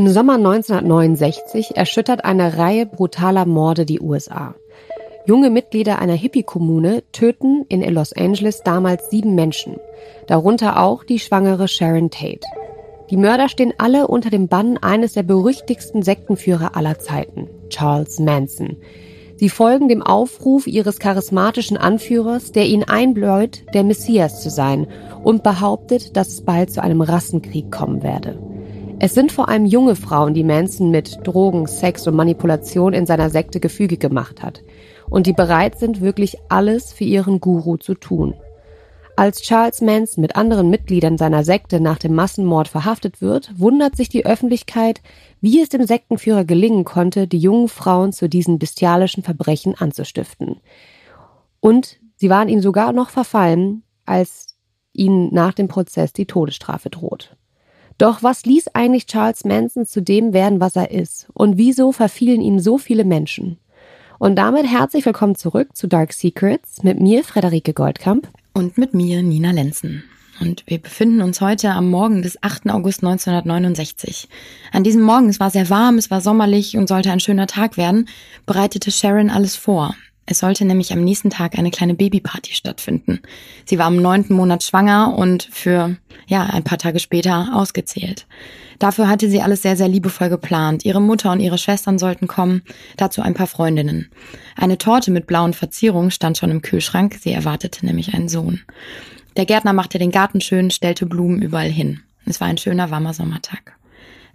Im Sommer 1969 erschüttert eine Reihe brutaler Morde die USA. Junge Mitglieder einer Hippie-Kommune töten in Los Angeles damals sieben Menschen, darunter auch die schwangere Sharon Tate. Die Mörder stehen alle unter dem Bann eines der berüchtigsten Sektenführer aller Zeiten, Charles Manson. Sie folgen dem Aufruf ihres charismatischen Anführers, der ihnen einbläut, der Messias zu sein und behauptet, dass es bald zu einem Rassenkrieg kommen werde. Es sind vor allem junge Frauen, die Manson mit Drogen, Sex und Manipulation in seiner Sekte gefügig gemacht hat und die bereit sind, wirklich alles für ihren Guru zu tun. Als Charles Manson mit anderen Mitgliedern seiner Sekte nach dem Massenmord verhaftet wird, wundert sich die Öffentlichkeit, wie es dem Sektenführer gelingen konnte, die jungen Frauen zu diesen bestialischen Verbrechen anzustiften. Und sie waren ihm sogar noch verfallen, als ihnen nach dem Prozess die Todesstrafe droht. Doch was ließ eigentlich Charles Manson zu dem werden, was er ist? Und wieso verfielen ihm so viele Menschen? Und damit herzlich willkommen zurück zu Dark Secrets mit mir, Frederike Goldkamp. Und mit mir, Nina Lenzen. Und wir befinden uns heute am Morgen des 8. August 1969. An diesem Morgen, es war sehr warm, es war sommerlich und sollte ein schöner Tag werden, bereitete Sharon alles vor. Es sollte nämlich am nächsten Tag eine kleine Babyparty stattfinden. Sie war im neunten Monat schwanger und für, ja, ein paar Tage später ausgezählt. Dafür hatte sie alles sehr, sehr liebevoll geplant. Ihre Mutter und ihre Schwestern sollten kommen, dazu ein paar Freundinnen. Eine Torte mit blauen Verzierungen stand schon im Kühlschrank, sie erwartete nämlich einen Sohn. Der Gärtner machte den Garten schön, stellte Blumen überall hin. Es war ein schöner, warmer Sommertag.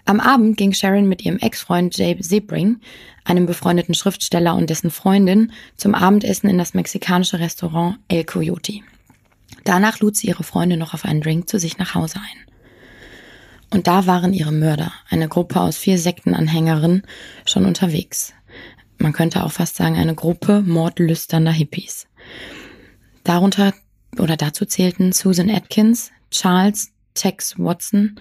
Am Abend ging Sharon mit ihrem Ex-Freund Jay Sebring, einem befreundeten Schriftsteller und dessen Freundin, zum Abendessen in das mexikanische Restaurant El Coyote. Danach lud sie ihre Freundin noch auf einen Drink zu sich nach Hause ein. Und da waren ihre Mörder, eine Gruppe aus vier Sektenanhängerinnen, schon unterwegs. Man könnte auch fast sagen, eine Gruppe mordlüsternder Hippies. Darunter oder dazu zählten Susan Atkins, Charles Tex Watson,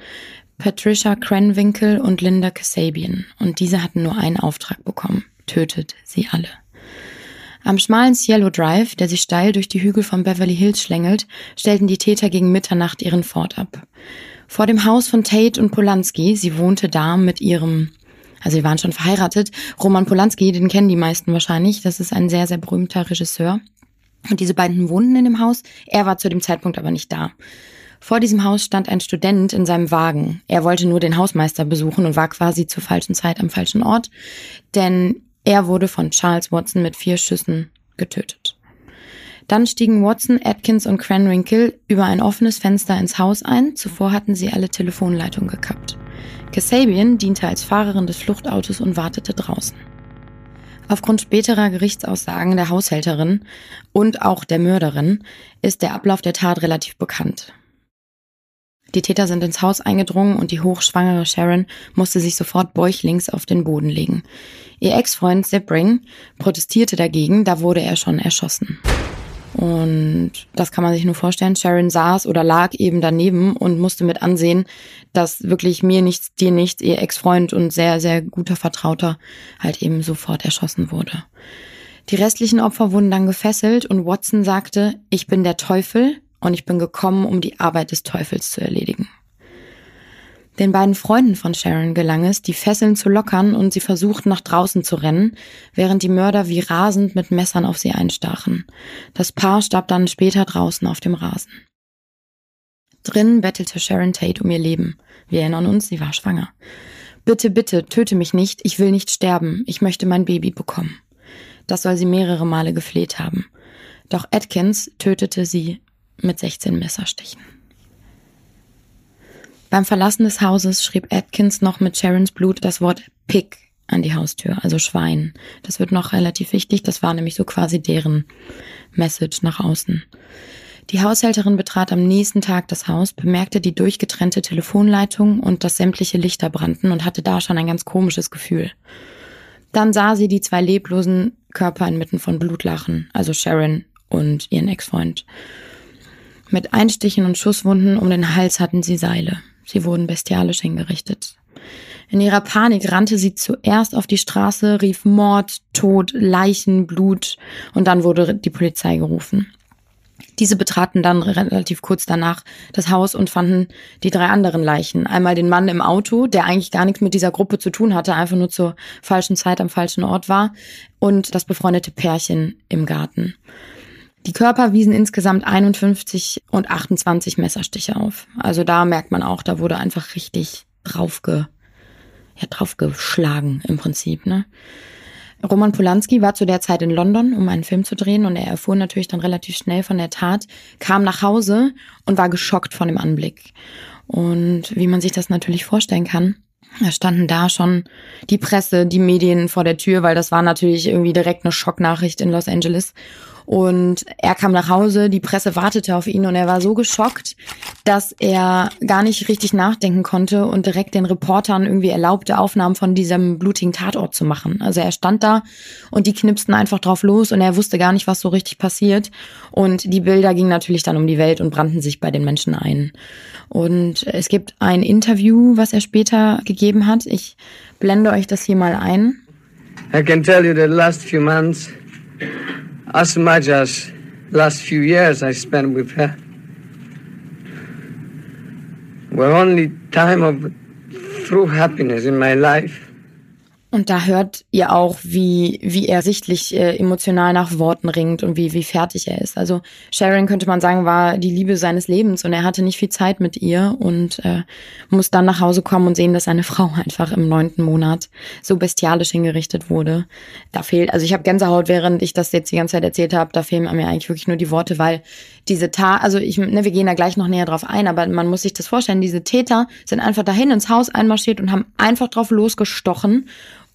Patricia Cranwinkle und Linda Kasabian. Und diese hatten nur einen Auftrag bekommen. Tötet sie alle. Am schmalen Cielo Drive, der sich steil durch die Hügel von Beverly Hills schlängelt, stellten die Täter gegen Mitternacht ihren Ford ab. Vor dem Haus von Tate und Polanski, sie wohnte da mit ihrem, also sie waren schon verheiratet, Roman Polanski, den kennen die meisten wahrscheinlich, das ist ein sehr, sehr berühmter Regisseur. Und diese beiden wohnten in dem Haus, er war zu dem Zeitpunkt aber nicht da. Vor diesem Haus stand ein Student in seinem Wagen. Er wollte nur den Hausmeister besuchen und war quasi zur falschen Zeit am falschen Ort, denn er wurde von Charles Watson mit vier Schüssen getötet. Dann stiegen Watson, Atkins und Cranwinkle über ein offenes Fenster ins Haus ein. Zuvor hatten sie alle Telefonleitungen gekappt. Kasabian diente als Fahrerin des Fluchtautos und wartete draußen. Aufgrund späterer Gerichtsaussagen der Haushälterin und auch der Mörderin ist der Ablauf der Tat relativ bekannt. Die Täter sind ins Haus eingedrungen und die hochschwangere Sharon musste sich sofort bäuchlings auf den Boden legen. Ihr Ex-Freund Sebring protestierte dagegen, da wurde er schon erschossen. Und das kann man sich nur vorstellen. Sharon saß oder lag eben daneben und musste mit ansehen, dass wirklich mir nichts, dir nichts, ihr Ex-Freund und sehr, sehr guter Vertrauter halt eben sofort erschossen wurde. Die restlichen Opfer wurden dann gefesselt und Watson sagte, ich bin der Teufel und ich bin gekommen, um die Arbeit des Teufels zu erledigen. Den beiden Freunden von Sharon gelang es, die Fesseln zu lockern und sie versuchten nach draußen zu rennen, während die Mörder wie rasend mit Messern auf sie einstachen. Das Paar starb dann später draußen auf dem Rasen. Drin bettelte Sharon Tate um ihr Leben. Wir erinnern uns, sie war schwanger. Bitte, bitte, töte mich nicht, ich will nicht sterben, ich möchte mein Baby bekommen. Das soll sie mehrere Male gefleht haben. Doch Atkins tötete sie mit 16 Messerstichen. Beim Verlassen des Hauses schrieb Atkins noch mit Sharons Blut das Wort Pig an die Haustür, also Schwein. Das wird noch relativ wichtig, das war nämlich so quasi deren Message nach außen. Die Haushälterin betrat am nächsten Tag das Haus, bemerkte die durchgetrennte Telefonleitung und dass sämtliche Lichter brannten und hatte da schon ein ganz komisches Gefühl. Dann sah sie die zwei leblosen Körper inmitten von Blutlachen, also Sharon und ihren Ex-Freund. Mit Einstichen und Schusswunden um den Hals hatten sie Seile. Sie wurden bestialisch hingerichtet. In ihrer Panik rannte sie zuerst auf die Straße, rief Mord, Tod, Leichen, Blut und dann wurde die Polizei gerufen. Diese betraten dann relativ kurz danach das Haus und fanden die drei anderen Leichen. Einmal den Mann im Auto, der eigentlich gar nichts mit dieser Gruppe zu tun hatte, einfach nur zur falschen Zeit am falschen Ort war, und das befreundete Pärchen im Garten. Die Körper wiesen insgesamt 51 und 28 Messerstiche auf. Also da merkt man auch, da wurde einfach richtig draufge, ja, draufgeschlagen im Prinzip, ne? Roman Polanski war zu der Zeit in London, um einen Film zu drehen und er erfuhr natürlich dann relativ schnell von der Tat, kam nach Hause und war geschockt von dem Anblick. Und wie man sich das natürlich vorstellen kann, da standen da schon die Presse, die Medien vor der Tür, weil das war natürlich irgendwie direkt eine Schocknachricht in Los Angeles. Und er kam nach Hause, die Presse wartete auf ihn und er war so geschockt, dass er gar nicht richtig nachdenken konnte und direkt den Reportern irgendwie erlaubte, Aufnahmen von diesem blutigen Tatort zu machen. Also er stand da und die knipsten einfach drauf los und er wusste gar nicht, was so richtig passiert. Und die Bilder gingen natürlich dann um die Welt und brannten sich bei den Menschen ein. Und es gibt ein Interview, was er später gegeben hat. Ich blende euch das hier mal ein. I can tell you the last few months as much as last few years I spent with her were only time of true happiness in my life. Und da hört ihr auch, wie, wie er sichtlich äh, emotional nach Worten ringt und wie, wie fertig er ist. Also Sharon könnte man sagen, war die Liebe seines Lebens und er hatte nicht viel Zeit mit ihr und äh, muss dann nach Hause kommen und sehen, dass seine Frau einfach im neunten Monat so bestialisch hingerichtet wurde. Da fehlt, also ich habe Gänsehaut, während ich das jetzt die ganze Zeit erzählt habe, da fehlen mir eigentlich wirklich nur die Worte, weil diese Tat, also ich, ne, wir gehen da gleich noch näher drauf ein, aber man muss sich das vorstellen, diese Täter sind einfach dahin ins Haus einmarschiert und haben einfach drauf losgestochen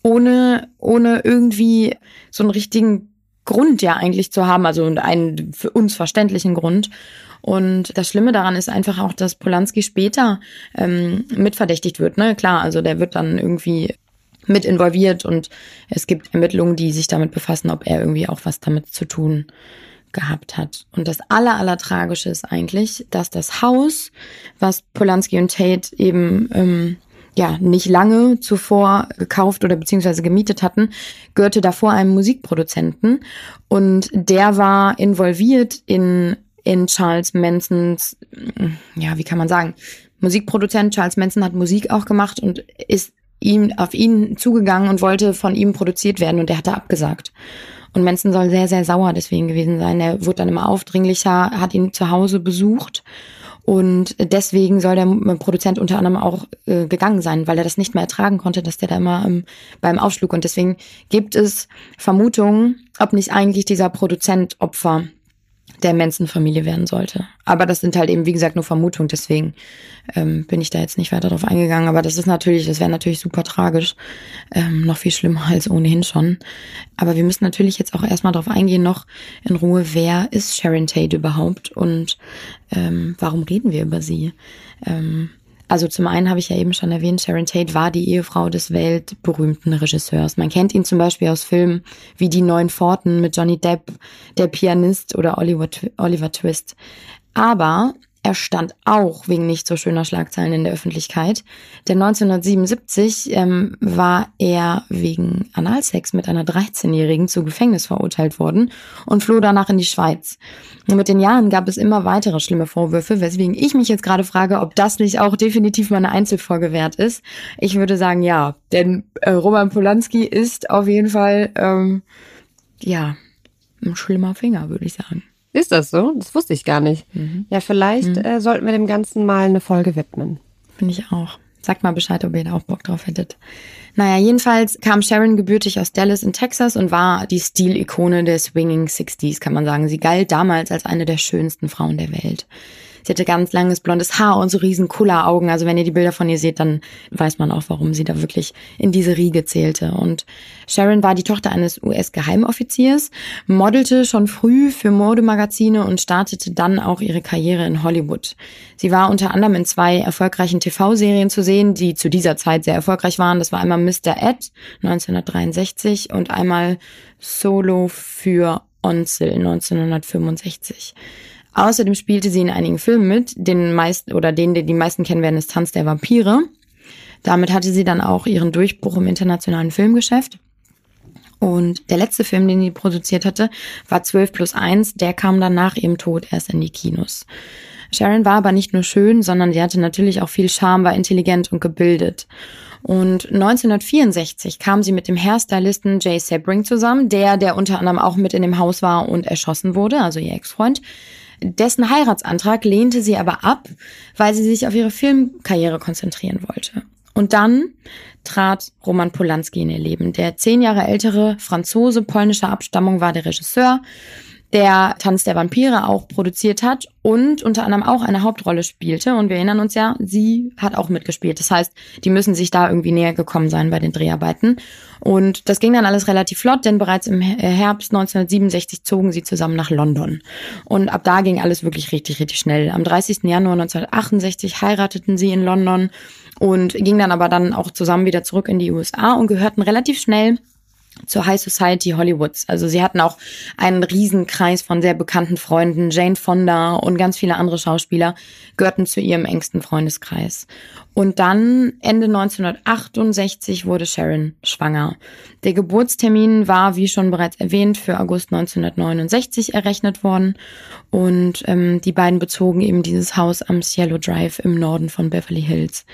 ohne, ohne irgendwie so einen richtigen Grund ja eigentlich zu haben, also einen für uns verständlichen Grund. Und das Schlimme daran ist einfach auch, dass Polanski später ähm, mitverdächtigt wird. Ne? Klar, also der wird dann irgendwie mit involviert und es gibt Ermittlungen, die sich damit befassen, ob er irgendwie auch was damit zu tun gehabt hat. Und das aller, aller Tragische ist eigentlich, dass das Haus, was Polanski und Tate eben ähm, ja nicht lange zuvor gekauft oder beziehungsweise gemietet hatten, gehörte davor einem Musikproduzenten und der war involviert in in Charles Mansons, ja, wie kann man sagen, Musikproduzent Charles Manson hat Musik auch gemacht und ist ihm auf ihn zugegangen und wollte von ihm produziert werden und er hatte abgesagt. Und Manson soll sehr, sehr sauer deswegen gewesen sein. Er wurde dann immer aufdringlicher, hat ihn zu Hause besucht und deswegen soll der Produzent unter anderem auch äh, gegangen sein, weil er das nicht mehr ertragen konnte, dass der da immer ähm, beim aufschlug. Und deswegen gibt es Vermutungen, ob nicht eigentlich dieser Produzent Opfer der Manson-Familie werden sollte. Aber das sind halt eben, wie gesagt, nur Vermutungen, deswegen ähm, bin ich da jetzt nicht weiter drauf eingegangen. Aber das ist natürlich, das wäre natürlich super tragisch. Ähm, noch viel schlimmer als ohnehin schon. Aber wir müssen natürlich jetzt auch erstmal drauf eingehen, noch in Ruhe, wer ist Sharon Tate überhaupt und ähm, warum reden wir über sie? Ähm, also zum einen habe ich ja eben schon erwähnt, Sharon Tate war die Ehefrau des weltberühmten Regisseurs. Man kennt ihn zum Beispiel aus Filmen wie Die Neuen Pforten mit Johnny Depp, Der Pianist oder Oliver, Oliver Twist. Aber er stand auch wegen nicht so schöner Schlagzeilen in der Öffentlichkeit. Denn 1977 ähm, war er wegen Analsex mit einer 13-Jährigen zu Gefängnis verurteilt worden und floh danach in die Schweiz. Und mit den Jahren gab es immer weitere schlimme Vorwürfe, weswegen ich mich jetzt gerade frage, ob das nicht auch definitiv mal eine Einzelfolge wert ist. Ich würde sagen, ja, denn äh, Roman Polanski ist auf jeden Fall, ähm, ja, ein schlimmer Finger, würde ich sagen. Ist das so? Das wusste ich gar nicht. Mhm. Ja, vielleicht mhm. äh, sollten wir dem Ganzen mal eine Folge widmen. Finde ich auch. Sagt mal Bescheid, ob ihr da auch Bock drauf hättet. Naja, jedenfalls kam Sharon gebürtig aus Dallas in Texas und war die Stilikone der Swinging Sixties, kann man sagen. Sie galt damals als eine der schönsten Frauen der Welt. Sie hatte ganz langes blondes Haar und so riesen Kulleraugen. Also wenn ihr die Bilder von ihr seht, dann weiß man auch, warum sie da wirklich in diese Riege zählte. Und Sharon war die Tochter eines US-Geheimoffiziers, modelte schon früh für Modemagazine und startete dann auch ihre Karriere in Hollywood. Sie war unter anderem in zwei erfolgreichen TV-Serien zu sehen, die zu dieser Zeit sehr erfolgreich waren. Das war einmal Mr. Ed 1963 und einmal Solo für Onsil 1965. Außerdem spielte sie in einigen Filmen mit, den meisten oder den, den die meisten kennen werden, ist Tanz der Vampire. Damit hatte sie dann auch ihren Durchbruch im internationalen Filmgeschäft. Und der letzte Film, den sie produziert hatte, war 12 plus 1. Der kam dann nach ihrem Tod erst in die Kinos. Sharon war aber nicht nur schön, sondern sie hatte natürlich auch viel Charme, war intelligent und gebildet. Und 1964 kam sie mit dem Hairstylisten Jay Sebring zusammen, der, der unter anderem auch mit in dem Haus war und erschossen wurde, also ihr Ex-Freund. Dessen Heiratsantrag lehnte sie aber ab, weil sie sich auf ihre Filmkarriere konzentrieren wollte. Und dann trat Roman Polanski in ihr Leben. Der zehn Jahre ältere Franzose polnischer Abstammung war der Regisseur der Tanz der Vampire auch produziert hat und unter anderem auch eine Hauptrolle spielte. Und wir erinnern uns ja, sie hat auch mitgespielt. Das heißt, die müssen sich da irgendwie näher gekommen sein bei den Dreharbeiten. Und das ging dann alles relativ flott, denn bereits im Herbst 1967 zogen sie zusammen nach London. Und ab da ging alles wirklich richtig, richtig schnell. Am 30. Januar 1968 heirateten sie in London und gingen dann aber dann auch zusammen wieder zurück in die USA und gehörten relativ schnell zur High Society Hollywoods. Also sie hatten auch einen Riesenkreis von sehr bekannten Freunden. Jane Fonda und ganz viele andere Schauspieler gehörten zu ihrem engsten Freundeskreis. Und dann Ende 1968 wurde Sharon schwanger. Der Geburtstermin war, wie schon bereits erwähnt, für August 1969 errechnet worden. Und ähm, die beiden bezogen eben dieses Haus am Cielo Drive im Norden von Beverly Hills.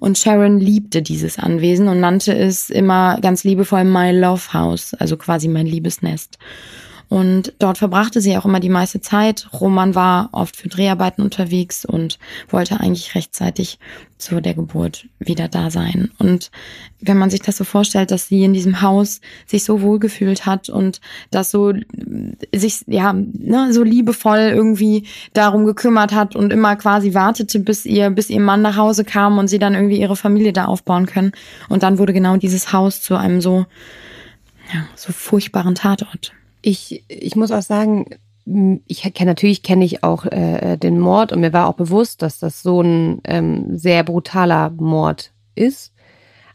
Und Sharon liebte dieses Anwesen und nannte es immer ganz liebevoll My Love House, also quasi mein Liebesnest. Und dort verbrachte sie auch immer die meiste Zeit. Roman war oft für Dreharbeiten unterwegs und wollte eigentlich rechtzeitig zu der Geburt wieder da sein. Und wenn man sich das so vorstellt, dass sie in diesem Haus sich so wohlgefühlt hat und das so sich ja ne, so liebevoll irgendwie darum gekümmert hat und immer quasi wartete, bis ihr bis ihr Mann nach Hause kam und sie dann irgendwie ihre Familie da aufbauen können. Und dann wurde genau dieses Haus zu einem so ja, so furchtbaren Tatort. Ich, ich muss auch sagen, ich kenne natürlich kenne ich auch äh, den Mord und mir war auch bewusst, dass das so ein ähm, sehr brutaler Mord ist.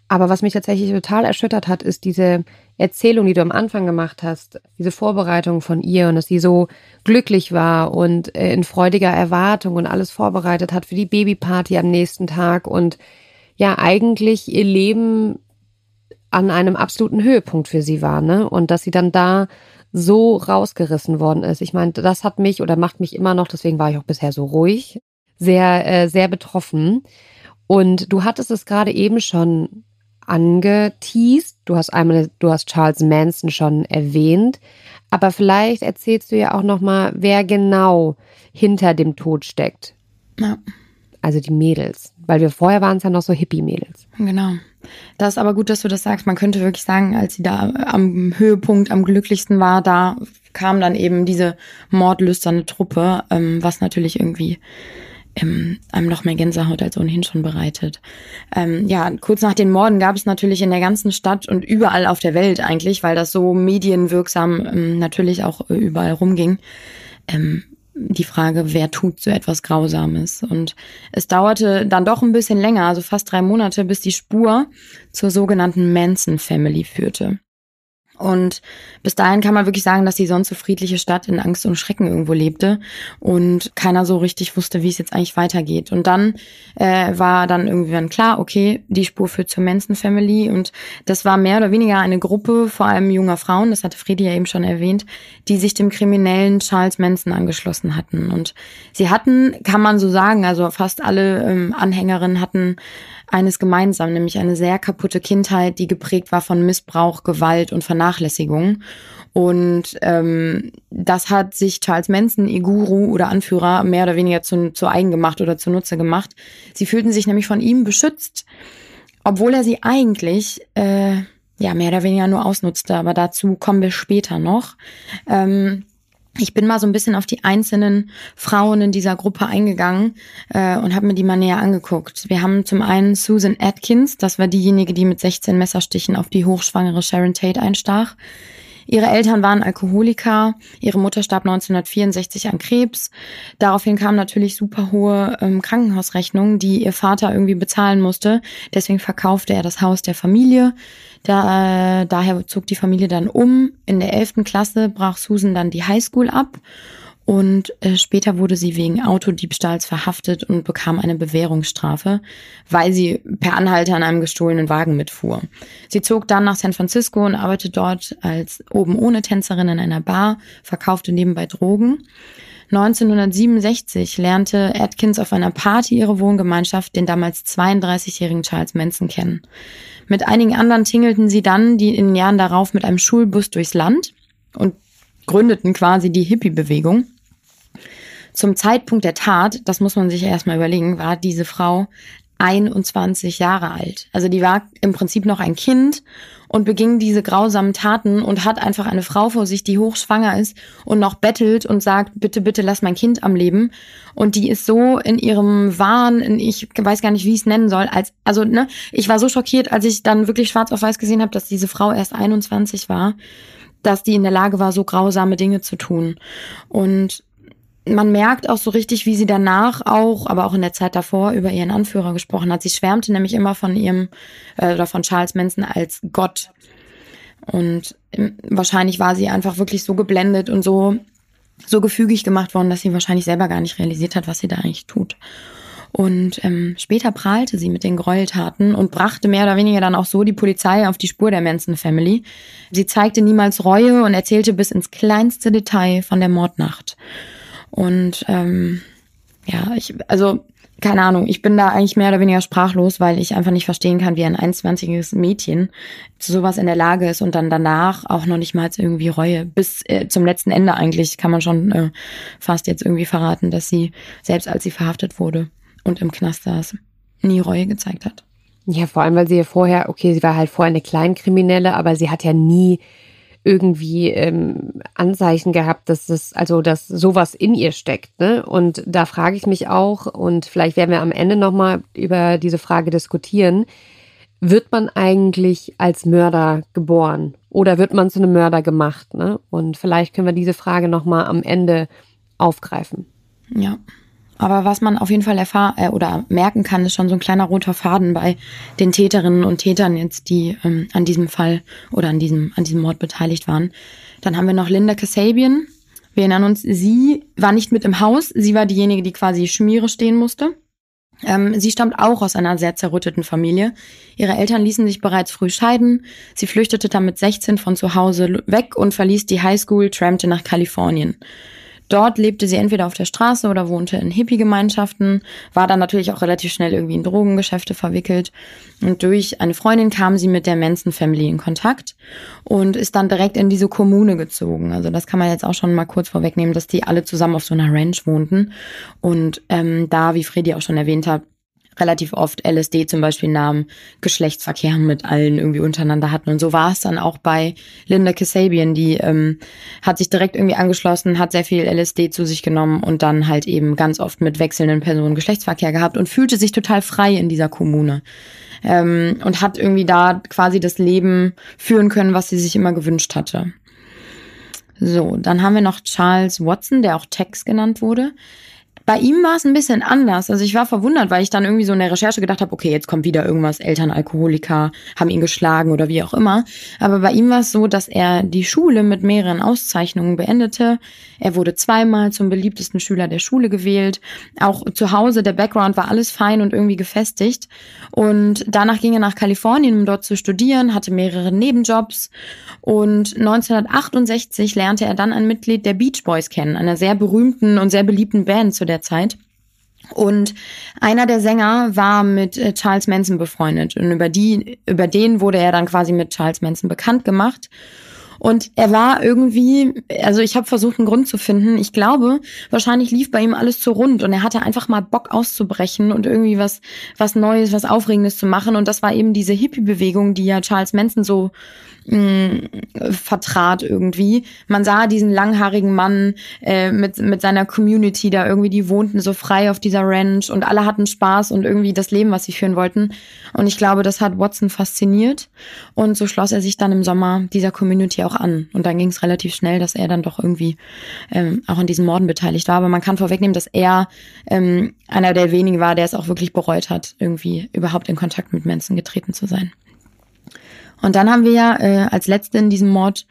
Aber was mich tatsächlich total erschüttert hat, ist diese Erzählung, die du am Anfang gemacht hast, diese Vorbereitung von ihr und dass sie so glücklich war und äh, in freudiger Erwartung und alles vorbereitet hat für die Babyparty am nächsten Tag und ja eigentlich ihr Leben an einem absoluten Höhepunkt für sie war, ne? Und dass sie dann da so rausgerissen worden ist. Ich meine, das hat mich oder macht mich immer noch, deswegen war ich auch bisher so ruhig, sehr, äh, sehr betroffen. Und du hattest es gerade eben schon angeteased. Du hast einmal, du hast Charles Manson schon erwähnt. Aber vielleicht erzählst du ja auch noch mal, wer genau hinter dem Tod steckt. Ja. Also die Mädels. Weil wir vorher waren es ja noch so Hippie-Mädels. Genau. Das ist aber gut, dass du das sagst. Man könnte wirklich sagen, als sie da am Höhepunkt, am glücklichsten war, da kam dann eben diese mordlüsterne Truppe, ähm, was natürlich irgendwie ähm, einem noch mehr Gänsehaut als ohnehin schon bereitet. Ähm, ja, kurz nach den Morden gab es natürlich in der ganzen Stadt und überall auf der Welt eigentlich, weil das so medienwirksam ähm, natürlich auch äh, überall rumging, ähm, die Frage, wer tut so etwas Grausames. Und es dauerte dann doch ein bisschen länger, also fast drei Monate, bis die Spur zur sogenannten Manson Family führte. Und bis dahin kann man wirklich sagen, dass die sonst so friedliche Stadt in Angst und Schrecken irgendwo lebte und keiner so richtig wusste, wie es jetzt eigentlich weitergeht. Und dann äh, war dann irgendwann klar, okay, die Spur führt zur Manson Family und das war mehr oder weniger eine Gruppe, vor allem junger Frauen, das hatte Fredi ja eben schon erwähnt, die sich dem kriminellen Charles Manson angeschlossen hatten. Und sie hatten, kann man so sagen, also fast alle ähm, Anhängerinnen hatten eines gemeinsam, nämlich eine sehr kaputte Kindheit, die geprägt war von Missbrauch, Gewalt und Vernachlässigung. Und ähm, das hat sich Charles Manson, ihr Guru oder Anführer, mehr oder weniger zu, zu eigen gemacht oder zunutze gemacht. Sie fühlten sich nämlich von ihm beschützt, obwohl er sie eigentlich äh, ja mehr oder weniger nur ausnutzte. Aber dazu kommen wir später noch. Ähm, ich bin mal so ein bisschen auf die einzelnen Frauen in dieser Gruppe eingegangen äh, und habe mir die mal näher angeguckt. Wir haben zum einen Susan Atkins, das war diejenige, die mit 16 Messerstichen auf die hochschwangere Sharon Tate einstach. Ihre Eltern waren Alkoholiker, ihre Mutter starb 1964 an Krebs. Daraufhin kamen natürlich super hohe ähm, Krankenhausrechnungen, die ihr Vater irgendwie bezahlen musste. Deswegen verkaufte er das Haus der Familie. Da, äh, daher zog die Familie dann um. In der 11. Klasse brach Susan dann die Highschool ab Und äh, später wurde sie wegen Autodiebstahls verhaftet und bekam eine Bewährungsstrafe, weil sie per Anhalter an einem gestohlenen Wagen mitfuhr. Sie zog dann nach San Francisco und arbeitete dort als oben ohne Tänzerin in einer Bar, verkaufte nebenbei Drogen. 1967 lernte Atkins auf einer Party ihre Wohngemeinschaft den damals 32-jährigen Charles Manson kennen. Mit einigen anderen tingelten sie dann die in den Jahren darauf mit einem Schulbus durchs Land und gründeten quasi die Hippie-Bewegung. Zum Zeitpunkt der Tat, das muss man sich erstmal überlegen, war diese Frau 21 Jahre alt. Also die war im Prinzip noch ein Kind und beging diese grausamen Taten und hat einfach eine Frau vor sich, die hochschwanger ist und noch bettelt und sagt, bitte, bitte lass mein Kind am Leben. Und die ist so in ihrem Wahn, in, ich weiß gar nicht, wie ich es nennen soll, als, also, ne, ich war so schockiert, als ich dann wirklich schwarz auf weiß gesehen habe, dass diese Frau erst 21 war, dass die in der Lage war, so grausame Dinge zu tun. Und man merkt auch so richtig, wie sie danach auch, aber auch in der Zeit davor über ihren Anführer gesprochen hat. Sie schwärmte nämlich immer von ihrem äh, oder von Charles Manson als Gott. Und ähm, wahrscheinlich war sie einfach wirklich so geblendet und so so gefügig gemacht worden, dass sie wahrscheinlich selber gar nicht realisiert hat, was sie da eigentlich tut. Und ähm, später prahlte sie mit den Gräueltaten und brachte mehr oder weniger dann auch so die Polizei auf die Spur der Manson Family. Sie zeigte niemals Reue und erzählte bis ins kleinste Detail von der Mordnacht. Und ähm, ja, ich, also keine Ahnung, ich bin da eigentlich mehr oder weniger sprachlos, weil ich einfach nicht verstehen kann, wie ein 21-jähriges Mädchen zu sowas in der Lage ist und dann danach auch noch nicht mal irgendwie Reue. Bis äh, zum letzten Ende eigentlich kann man schon äh, fast jetzt irgendwie verraten, dass sie, selbst als sie verhaftet wurde und im Knast saß, nie Reue gezeigt hat. Ja, vor allem, weil sie ja vorher, okay, sie war halt vorher eine Kleinkriminelle, aber sie hat ja nie irgendwie ähm, Anzeichen gehabt, dass das, also dass sowas in ihr steckt. Ne? Und da frage ich mich auch, und vielleicht werden wir am Ende nochmal über diese Frage diskutieren, wird man eigentlich als Mörder geboren oder wird man zu einem Mörder gemacht? Ne? Und vielleicht können wir diese Frage nochmal am Ende aufgreifen. Ja. Aber was man auf jeden Fall erfahren äh, oder merken kann, ist schon so ein kleiner roter Faden bei den Täterinnen und Tätern jetzt, die ähm, an diesem Fall oder an diesem, an diesem Mord beteiligt waren. Dann haben wir noch Linda Kasabian. Wir erinnern uns, sie war nicht mit im Haus. Sie war diejenige, die quasi Schmiere stehen musste. Ähm, sie stammt auch aus einer sehr zerrütteten Familie. Ihre Eltern ließen sich bereits früh scheiden. Sie flüchtete dann mit 16 von zu Hause weg und verließ die Highschool, trampte nach Kalifornien. Dort lebte sie entweder auf der Straße oder wohnte in Hippie-Gemeinschaften, war dann natürlich auch relativ schnell irgendwie in Drogengeschäfte verwickelt. Und durch eine Freundin kam sie mit der Manson Family in Kontakt und ist dann direkt in diese Kommune gezogen. Also das kann man jetzt auch schon mal kurz vorwegnehmen, dass die alle zusammen auf so einer Ranch wohnten. Und ähm, da, wie Fredi auch schon erwähnt hat, relativ oft LSD zum Beispiel nahm, Geschlechtsverkehr mit allen irgendwie untereinander hatten. Und so war es dann auch bei Linda Kasabian, die ähm, hat sich direkt irgendwie angeschlossen, hat sehr viel LSD zu sich genommen und dann halt eben ganz oft mit wechselnden Personen Geschlechtsverkehr gehabt und fühlte sich total frei in dieser Kommune. Ähm, und hat irgendwie da quasi das Leben führen können, was sie sich immer gewünscht hatte. So, dann haben wir noch Charles Watson, der auch Tex genannt wurde. Bei ihm war es ein bisschen anders. Also ich war verwundert, weil ich dann irgendwie so in der Recherche gedacht habe, okay, jetzt kommt wieder irgendwas, Eltern Alkoholiker, haben ihn geschlagen oder wie auch immer. Aber bei ihm war es so, dass er die Schule mit mehreren Auszeichnungen beendete. Er wurde zweimal zum beliebtesten Schüler der Schule gewählt. Auch zu Hause, der Background war alles fein und irgendwie gefestigt. Und danach ging er nach Kalifornien, um dort zu studieren, hatte mehrere Nebenjobs. Und 1968 lernte er dann ein Mitglied der Beach Boys kennen, einer sehr berühmten und sehr beliebten Band zu der Zeit. Und einer der Sänger war mit äh, Charles Manson befreundet. Und über die, über den wurde er dann quasi mit Charles Manson bekannt gemacht. Und er war irgendwie, also ich habe versucht, einen Grund zu finden. Ich glaube, wahrscheinlich lief bei ihm alles zu rund und er hatte einfach mal Bock auszubrechen und irgendwie was, was Neues, was Aufregendes zu machen. Und das war eben diese Hippie-Bewegung, die ja Charles Manson so mh, vertrat irgendwie. Man sah diesen langhaarigen Mann äh, mit, mit seiner Community da irgendwie, die wohnten so frei auf dieser Ranch und alle hatten Spaß und irgendwie das Leben, was sie führen wollten. Und ich glaube, das hat Watson fasziniert. Und so schloss er sich dann im Sommer dieser Community auch an. Und dann ging es relativ schnell, dass er dann doch irgendwie ähm, auch an diesen Morden beteiligt war. Aber man kann vorwegnehmen, dass er ähm, einer der wenigen war, der es auch wirklich bereut hat, irgendwie überhaupt in Kontakt mit Menschen getreten zu sein. Und dann haben wir ja äh, als letzte in diesem Mord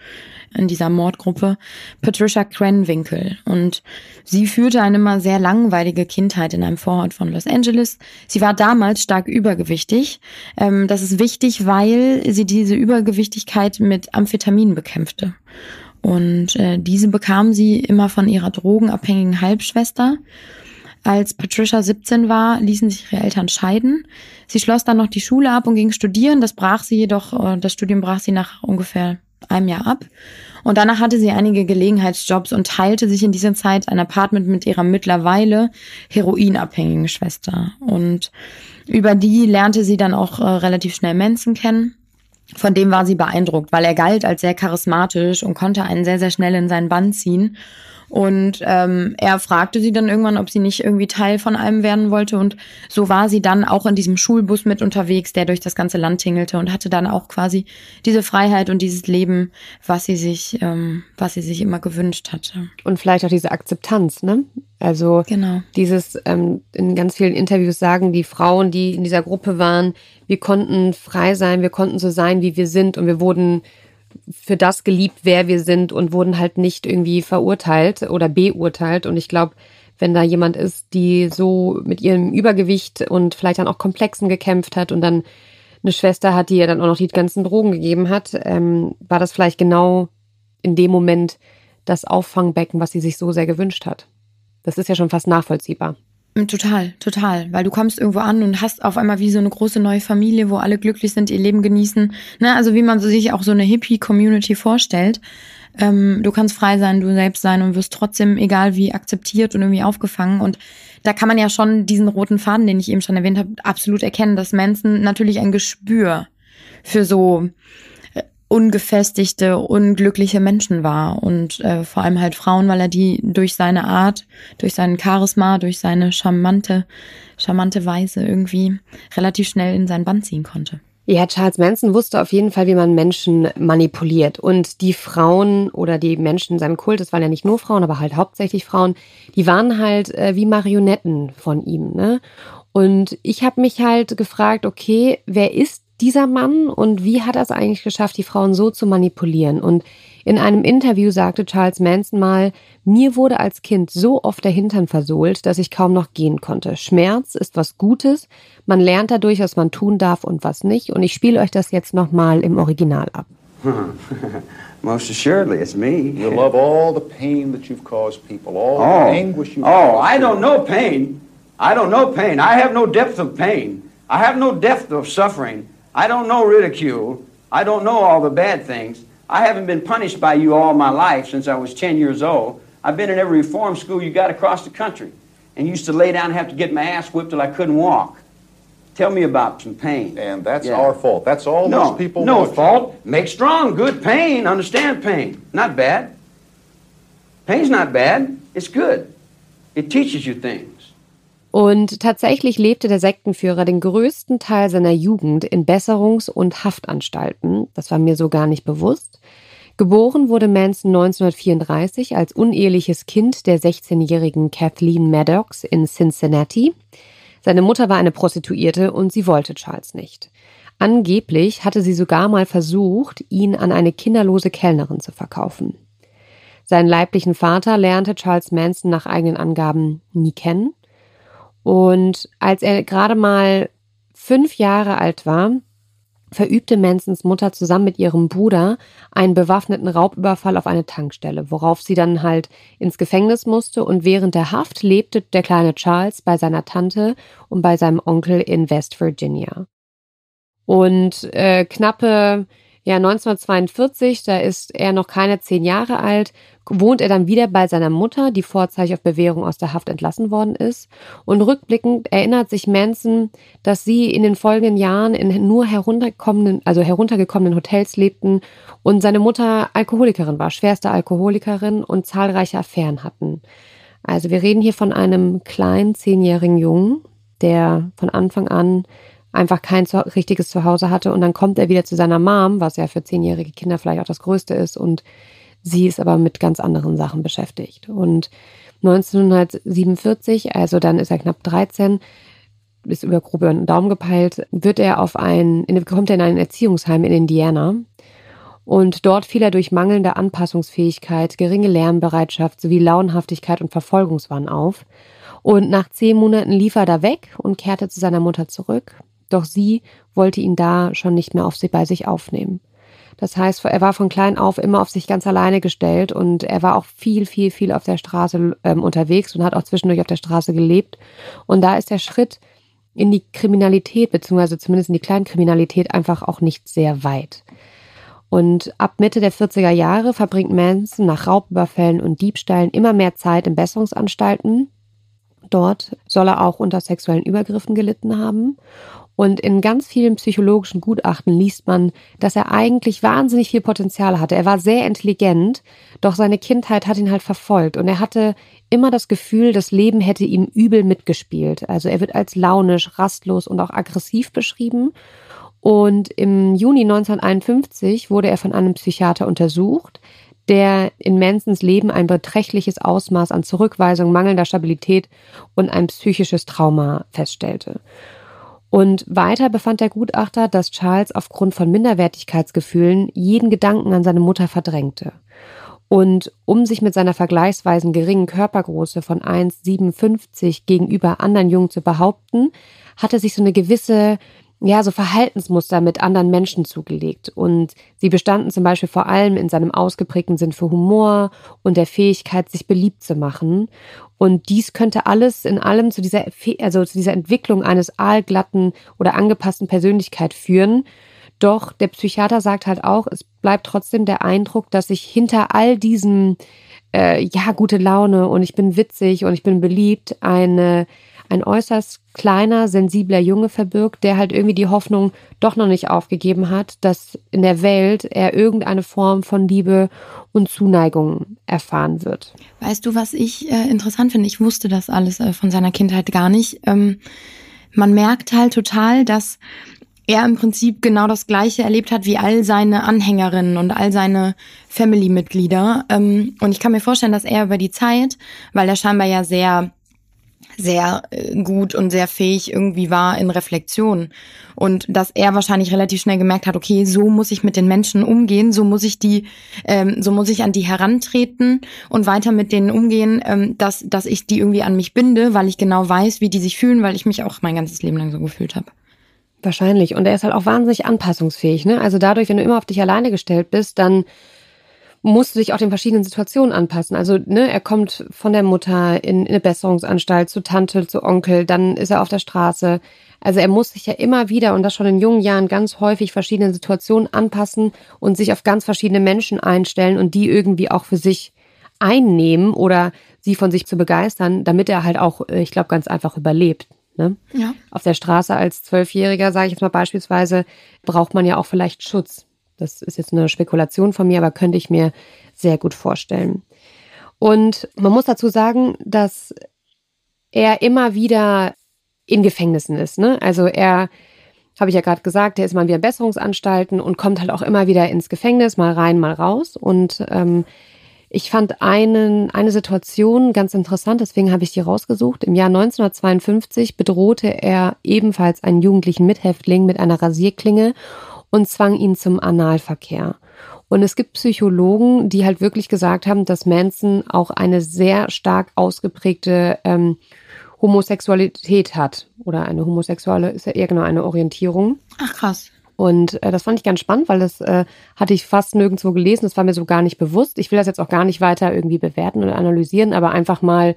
in dieser Mordgruppe, Patricia Cranwinkle. Und sie führte eine immer sehr langweilige Kindheit in einem Vorort von Los Angeles. Sie war damals stark übergewichtig. Ähm, das ist wichtig, weil sie diese Übergewichtigkeit mit Amphetamin bekämpfte. Und äh, diese bekam sie immer von ihrer drogenabhängigen Halbschwester. Als Patricia 17 war, ließen sich ihre Eltern scheiden. Sie schloss dann noch die Schule ab und ging studieren. Das brach sie jedoch, äh, das Studium brach sie nach ungefähr einem Jahr ab. Und danach hatte sie einige Gelegenheitsjobs und teilte sich in dieser Zeit ein Apartment mit ihrer mittlerweile heroinabhängigen Schwester. Und über die lernte sie dann auch äh, relativ schnell Manson kennen. Von dem war sie beeindruckt, weil er galt als sehr charismatisch und konnte einen sehr, sehr schnell in seinen Bann ziehen. Und ähm, er fragte sie dann irgendwann, ob sie nicht irgendwie Teil von allem werden wollte. Und so war sie dann auch in diesem Schulbus mit unterwegs, der durch das ganze Land tingelte und hatte dann auch quasi diese Freiheit und dieses Leben, was sie sich, ähm, was sie sich immer gewünscht hatte. Und vielleicht auch diese Akzeptanz, ne? Also genau. dieses ähm, in ganz vielen Interviews sagen die Frauen, die in dieser Gruppe waren, wir konnten frei sein, wir konnten so sein, wie wir sind und wir wurden für das geliebt, wer wir sind und wurden halt nicht irgendwie verurteilt oder beurteilt. Und ich glaube, wenn da jemand ist, die so mit ihrem Übergewicht und vielleicht dann auch Komplexen gekämpft hat und dann eine Schwester hat, die ihr dann auch noch die ganzen Drogen gegeben hat, ähm, war das vielleicht genau in dem Moment das Auffangbecken, was sie sich so sehr gewünscht hat. Das ist ja schon fast nachvollziehbar. Mm, total, total. Weil du kommst irgendwo an und hast auf einmal wie so eine große neue Familie, wo alle glücklich sind, ihr Leben genießen. Ne? Also wie man sich auch so eine Hippie-Community vorstellt. Ähm, du kannst frei sein, du selbst sein und wirst trotzdem, egal wie, akzeptiert und irgendwie aufgefangen. Und da kann man ja schon diesen roten Faden, den ich eben schon erwähnt habe, absolut erkennen, dass Manson natürlich ein Gespür für so ungefestigte, unglückliche Menschen war und äh, vor allem halt Frauen, weil er die durch seine Art, durch seinen Charisma, durch seine charmante, charmante Weise irgendwie relativ schnell in sein Band ziehen konnte. Ja, Charles Manson wusste auf jeden Fall, wie man Menschen manipuliert. Und die Frauen oder die Menschen in seinem Kult, das waren ja nicht nur Frauen, aber halt hauptsächlich Frauen, die waren halt äh, wie Marionetten von ihm. Ne? Und ich habe mich halt gefragt, okay, wer ist dieser Mann und wie hat er es eigentlich geschafft, die Frauen so zu manipulieren? Und in einem Interview sagte Charles Manson mal, mir wurde als Kind so oft der Hintern versohlt, dass ich kaum noch gehen konnte. Schmerz ist was Gutes, man lernt dadurch, was man tun darf und was nicht. Und ich spiele euch das jetzt nochmal im Original ab. Most assuredly, it's me. You love all the pain that you've caused people, all oh. the anguish you've Oh, caused I don't know pain. I don't know pain. I have no depth of pain. I have no depth of suffering. I don't know ridicule. I don't know all the bad things. I haven't been punished by you all my life since I was 10 years old. I've been in every reform school you got across the country and used to lay down and have to get my ass whipped till I couldn't walk. Tell me about some pain. And that's yeah. our fault. That's all no, most people No know. fault. Make strong. Good pain. Understand pain. Not bad. Pain's not bad. It's good. It teaches you things. Und tatsächlich lebte der Sektenführer den größten Teil seiner Jugend in Besserungs- und Haftanstalten. Das war mir so gar nicht bewusst. Geboren wurde Manson 1934 als uneheliches Kind der 16-jährigen Kathleen Maddox in Cincinnati. Seine Mutter war eine Prostituierte und sie wollte Charles nicht. Angeblich hatte sie sogar mal versucht, ihn an eine kinderlose Kellnerin zu verkaufen. Seinen leiblichen Vater lernte Charles Manson nach eigenen Angaben nie kennen. Und als er gerade mal fünf Jahre alt war, verübte Mansons Mutter zusammen mit ihrem Bruder einen bewaffneten Raubüberfall auf eine Tankstelle, worauf sie dann halt ins Gefängnis musste und während der Haft lebte der kleine Charles bei seiner Tante und bei seinem Onkel in West Virginia. Und äh, knappe ja, 1942, da ist er noch keine zehn Jahre alt, wohnt er dann wieder bei seiner Mutter, die vorzeitig auf Bewährung aus der Haft entlassen worden ist. Und rückblickend erinnert sich Manson, dass sie in den folgenden Jahren in nur heruntergekommenen, also heruntergekommenen Hotels lebten und seine Mutter Alkoholikerin war, schwerste Alkoholikerin und zahlreiche Affären hatten. Also wir reden hier von einem kleinen zehnjährigen Jungen, der von Anfang an einfach kein richtiges Zuhause hatte und dann kommt er wieder zu seiner Mom, was ja für zehnjährige Kinder vielleicht auch das Größte ist und sie ist aber mit ganz anderen Sachen beschäftigt. Und 1947, also dann ist er knapp 13, ist über grobe Daumen gepeilt, wird er auf ein, kommt er in ein Erziehungsheim in Indiana. Und dort fiel er durch mangelnde Anpassungsfähigkeit, geringe Lärmbereitschaft sowie Launhaftigkeit und Verfolgungswahn auf. Und nach zehn Monaten lief er da weg und kehrte zu seiner Mutter zurück. Doch sie wollte ihn da schon nicht mehr auf sie bei sich aufnehmen. Das heißt, er war von klein auf immer auf sich ganz alleine gestellt und er war auch viel, viel, viel auf der Straße ähm, unterwegs und hat auch zwischendurch auf der Straße gelebt. Und da ist der Schritt in die Kriminalität, beziehungsweise zumindest in die Kleinkriminalität, einfach auch nicht sehr weit. Und ab Mitte der 40er Jahre verbringt Manson nach Raubüberfällen und Diebstahlen immer mehr Zeit in Besserungsanstalten. Dort soll er auch unter sexuellen Übergriffen gelitten haben. Und in ganz vielen psychologischen Gutachten liest man, dass er eigentlich wahnsinnig viel Potenzial hatte. Er war sehr intelligent, doch seine Kindheit hat ihn halt verfolgt und er hatte immer das Gefühl, das Leben hätte ihm übel mitgespielt. Also er wird als launisch, rastlos und auch aggressiv beschrieben. Und im Juni 1951 wurde er von einem Psychiater untersucht, der in Mansons Leben ein beträchtliches Ausmaß an Zurückweisung, mangelnder Stabilität und ein psychisches Trauma feststellte. Und weiter befand der Gutachter, dass Charles aufgrund von Minderwertigkeitsgefühlen jeden Gedanken an seine Mutter verdrängte. Und um sich mit seiner vergleichsweise geringen Körpergröße von 1,57 gegenüber anderen Jungen zu behaupten, hatte sich so eine gewisse ja, so Verhaltensmuster mit anderen Menschen zugelegt. Und sie bestanden zum Beispiel vor allem in seinem ausgeprägten Sinn für Humor und der Fähigkeit, sich beliebt zu machen. Und dies könnte alles in allem zu dieser, also zu dieser Entwicklung eines aalglatten oder angepassten Persönlichkeit führen. Doch der Psychiater sagt halt auch, es bleibt trotzdem der Eindruck, dass sich hinter all diesem, äh, ja, gute Laune und ich bin witzig und ich bin beliebt, eine ein äußerst kleiner, sensibler Junge verbirgt, der halt irgendwie die Hoffnung doch noch nicht aufgegeben hat, dass in der Welt er irgendeine Form von Liebe und Zuneigung erfahren wird. Weißt du, was ich äh, interessant finde? Ich wusste das alles äh, von seiner Kindheit gar nicht. Ähm, man merkt halt total, dass er im Prinzip genau das Gleiche erlebt hat wie all seine Anhängerinnen und all seine Family-Mitglieder. Ähm, und ich kann mir vorstellen, dass er über die Zeit, weil er scheinbar ja sehr sehr äh, gut und sehr fähig irgendwie war in Reflexion. Und dass er wahrscheinlich relativ schnell gemerkt hat, okay, so muss ich mit den Menschen umgehen, so muss ich die, ähm, so muss ich an die herantreten und weiter mit denen umgehen, ähm, dass, dass ich die irgendwie an mich binde, weil ich genau weiß, wie die sich fühlen, weil ich mich auch mein ganzes Leben lang so gefühlt habe. Wahrscheinlich. Und er ist halt auch wahnsinnig anpassungsfähig. Ne? Also dadurch, wenn du immer auf dich alleine gestellt bist, dann musste sich auch den verschiedenen Situationen anpassen. Also, ne, er kommt von der Mutter in, in eine Besserungsanstalt zu Tante, zu Onkel, dann ist er auf der Straße. Also er muss sich ja immer wieder und das schon in jungen Jahren ganz häufig verschiedenen Situationen anpassen und sich auf ganz verschiedene Menschen einstellen und die irgendwie auch für sich einnehmen oder sie von sich zu begeistern, damit er halt auch, äh, ich glaube, ganz einfach überlebt. Ne? Ja. Auf der Straße als Zwölfjähriger, sage ich jetzt mal beispielsweise, braucht man ja auch vielleicht Schutz. Das ist jetzt eine Spekulation von mir, aber könnte ich mir sehr gut vorstellen. Und man muss dazu sagen, dass er immer wieder in Gefängnissen ist. Ne? Also er, habe ich ja gerade gesagt, er ist mal wieder in Besserungsanstalten und kommt halt auch immer wieder ins Gefängnis, mal rein, mal raus. Und ähm, ich fand einen, eine Situation ganz interessant, deswegen habe ich die rausgesucht. Im Jahr 1952 bedrohte er ebenfalls einen jugendlichen Mithäftling mit einer Rasierklinge und zwang ihn zum Analverkehr. Und es gibt Psychologen, die halt wirklich gesagt haben, dass Manson auch eine sehr stark ausgeprägte ähm, Homosexualität hat. Oder eine homosexuelle ist ja eher genau eine Orientierung. Ach krass. Und äh, das fand ich ganz spannend, weil das äh, hatte ich fast nirgendwo gelesen. Das war mir so gar nicht bewusst. Ich will das jetzt auch gar nicht weiter irgendwie bewerten oder analysieren, aber einfach mal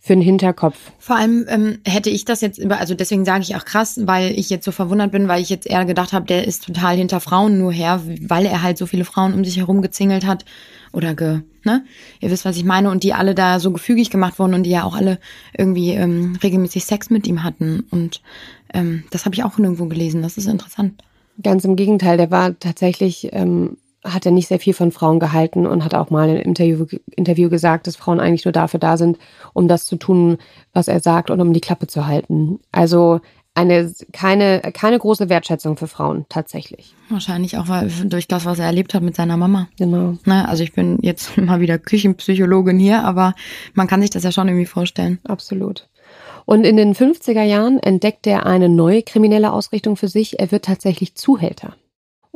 für den Hinterkopf. Vor allem ähm, hätte ich das jetzt, also deswegen sage ich auch krass, weil ich jetzt so verwundert bin, weil ich jetzt eher gedacht habe, der ist total hinter Frauen nur her, weil er halt so viele Frauen um sich herum gezingelt hat oder ge, ne? Ihr wisst, was ich meine und die alle da so gefügig gemacht wurden und die ja auch alle irgendwie ähm, regelmäßig Sex mit ihm hatten und ähm, das habe ich auch nirgendwo gelesen. Das ist interessant. Ganz im Gegenteil, der war tatsächlich ähm, hat er nicht sehr viel von Frauen gehalten und hat auch mal im Interview, Interview gesagt, dass Frauen eigentlich nur dafür da sind, um das zu tun, was er sagt und um die Klappe zu halten. Also eine keine keine große Wertschätzung für Frauen tatsächlich. Wahrscheinlich auch weil, durch das, was er erlebt hat mit seiner Mama. Genau. Na, ne, also ich bin jetzt mal wieder Küchenpsychologin hier, aber man kann sich das ja schon irgendwie vorstellen. Absolut. Und in den 50er Jahren entdeckt er eine neue kriminelle Ausrichtung für sich. Er wird tatsächlich Zuhälter.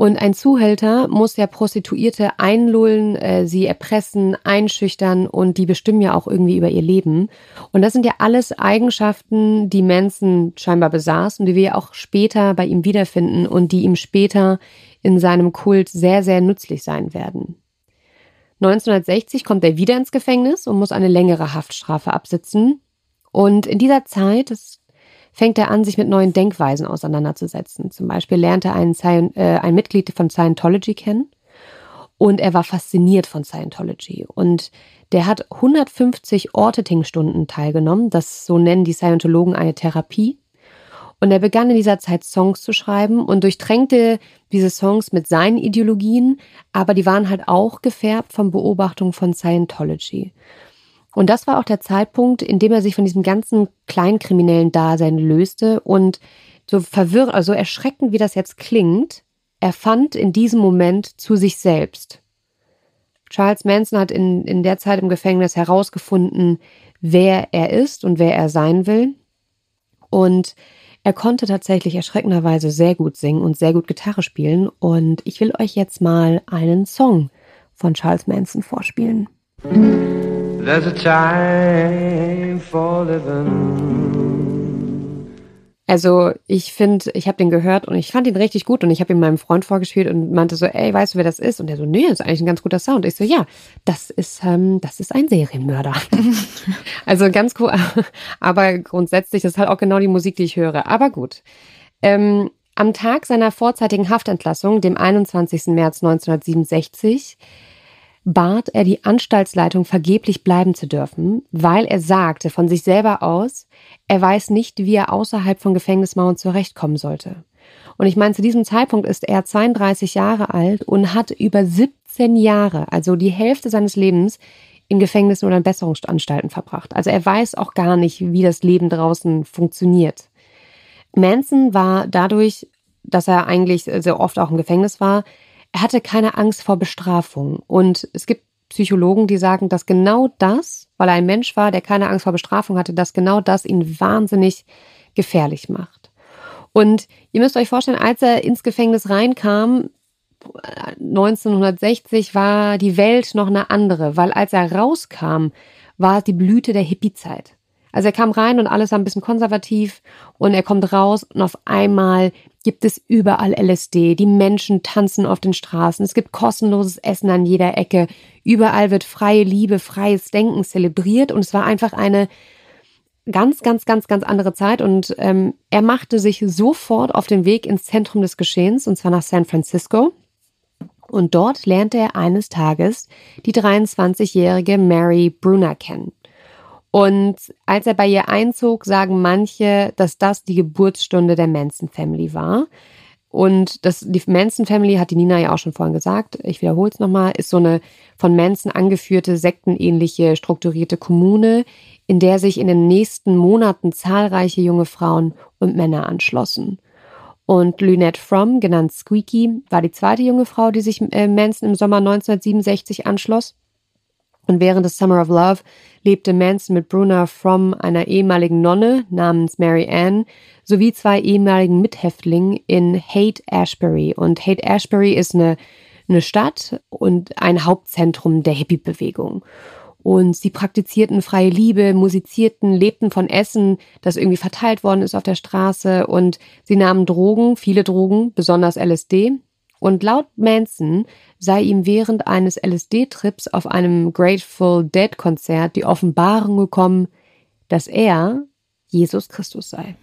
Und ein Zuhälter muss ja Prostituierte einlullen, äh, sie erpressen, einschüchtern und die bestimmen ja auch irgendwie über ihr Leben. Und das sind ja alles Eigenschaften, die Manson scheinbar besaß und die wir ja auch später bei ihm wiederfinden und die ihm später in seinem Kult sehr, sehr nützlich sein werden. 1960 kommt er wieder ins Gefängnis und muss eine längere Haftstrafe absitzen. Und in dieser Zeit, das fängt er an, sich mit neuen Denkweisen auseinanderzusetzen. Zum Beispiel lernt er einen, äh, ein Mitglied von Scientology kennen und er war fasziniert von Scientology. Und der hat 150 Orteting-Stunden teilgenommen. Das so nennen die Scientologen eine Therapie. Und er begann in dieser Zeit Songs zu schreiben und durchtränkte diese Songs mit seinen Ideologien, aber die waren halt auch gefärbt von Beobachtungen von Scientology. Und das war auch der Zeitpunkt, in dem er sich von diesem ganzen kleinkriminellen Dasein löste und so verwirrend, also erschreckend, wie das jetzt klingt, er fand in diesem Moment zu sich selbst. Charles Manson hat in, in der Zeit im Gefängnis herausgefunden, wer er ist und wer er sein will. Und er konnte tatsächlich erschreckenderweise sehr gut singen und sehr gut Gitarre spielen. Und ich will euch jetzt mal einen Song von Charles Manson vorspielen. There's a time for living. Also ich finde, ich habe den gehört und ich fand ihn richtig gut und ich habe ihn meinem Freund vorgespielt und meinte so, ey, weißt du, wer das ist? Und der so, nee, das ist eigentlich ein ganz guter Sound. Ich so, ja, das ist, ähm, das ist ein Serienmörder. also ganz cool. Aber grundsätzlich ist halt auch genau die Musik, die ich höre. Aber gut. Ähm, am Tag seiner vorzeitigen Haftentlassung, dem 21. März 1967, bat er die Anstaltsleitung vergeblich bleiben zu dürfen, weil er sagte von sich selber aus, er weiß nicht, wie er außerhalb von Gefängnismauern zurechtkommen sollte. Und ich meine, zu diesem Zeitpunkt ist er 32 Jahre alt und hat über 17 Jahre, also die Hälfte seines Lebens, in Gefängnissen oder in Besserungsanstalten verbracht. Also er weiß auch gar nicht, wie das Leben draußen funktioniert. Manson war dadurch, dass er eigentlich sehr oft auch im Gefängnis war, er hatte keine Angst vor Bestrafung. Und es gibt Psychologen, die sagen, dass genau das, weil er ein Mensch war, der keine Angst vor Bestrafung hatte, dass genau das ihn wahnsinnig gefährlich macht. Und ihr müsst euch vorstellen, als er ins Gefängnis reinkam, 1960 war die Welt noch eine andere, weil als er rauskam, war die Blüte der Hippie-Zeit. Also er kam rein und alles war ein bisschen konservativ und er kommt raus und auf einmal gibt es überall LSD. Die Menschen tanzen auf den Straßen. Es gibt kostenloses Essen an jeder Ecke. Überall wird freie Liebe, freies Denken zelebriert und es war einfach eine ganz, ganz, ganz, ganz andere Zeit und ähm, er machte sich sofort auf den Weg ins Zentrum des Geschehens und zwar nach San Francisco. Und dort lernte er eines Tages die 23-jährige Mary Brunner kennen. Und als er bei ihr einzog, sagen manche, dass das die Geburtsstunde der Manson Family war. Und das, die Manson Family, hat die Nina ja auch schon vorhin gesagt, ich wiederhole es nochmal, ist so eine von Manson angeführte, sektenähnliche, strukturierte Kommune, in der sich in den nächsten Monaten zahlreiche junge Frauen und Männer anschlossen. Und Lynette Fromm, genannt Squeaky, war die zweite junge Frau, die sich äh, Manson im Sommer 1967 anschloss. Und während des Summer of Love lebte Manson mit Bruna Fromm, einer ehemaligen Nonne namens Mary Ann, sowie zwei ehemaligen Mithäftlingen in Haight Ashbury. Und Haight Ashbury ist eine, eine Stadt und ein Hauptzentrum der Hippie-Bewegung. Und sie praktizierten freie Liebe, musizierten, lebten von Essen, das irgendwie verteilt worden ist auf der Straße. Und sie nahmen Drogen, viele Drogen, besonders LSD. Und laut Manson sei ihm während eines LSD-Trips auf einem Grateful Dead-Konzert die Offenbarung gekommen, dass er Jesus Christus sei.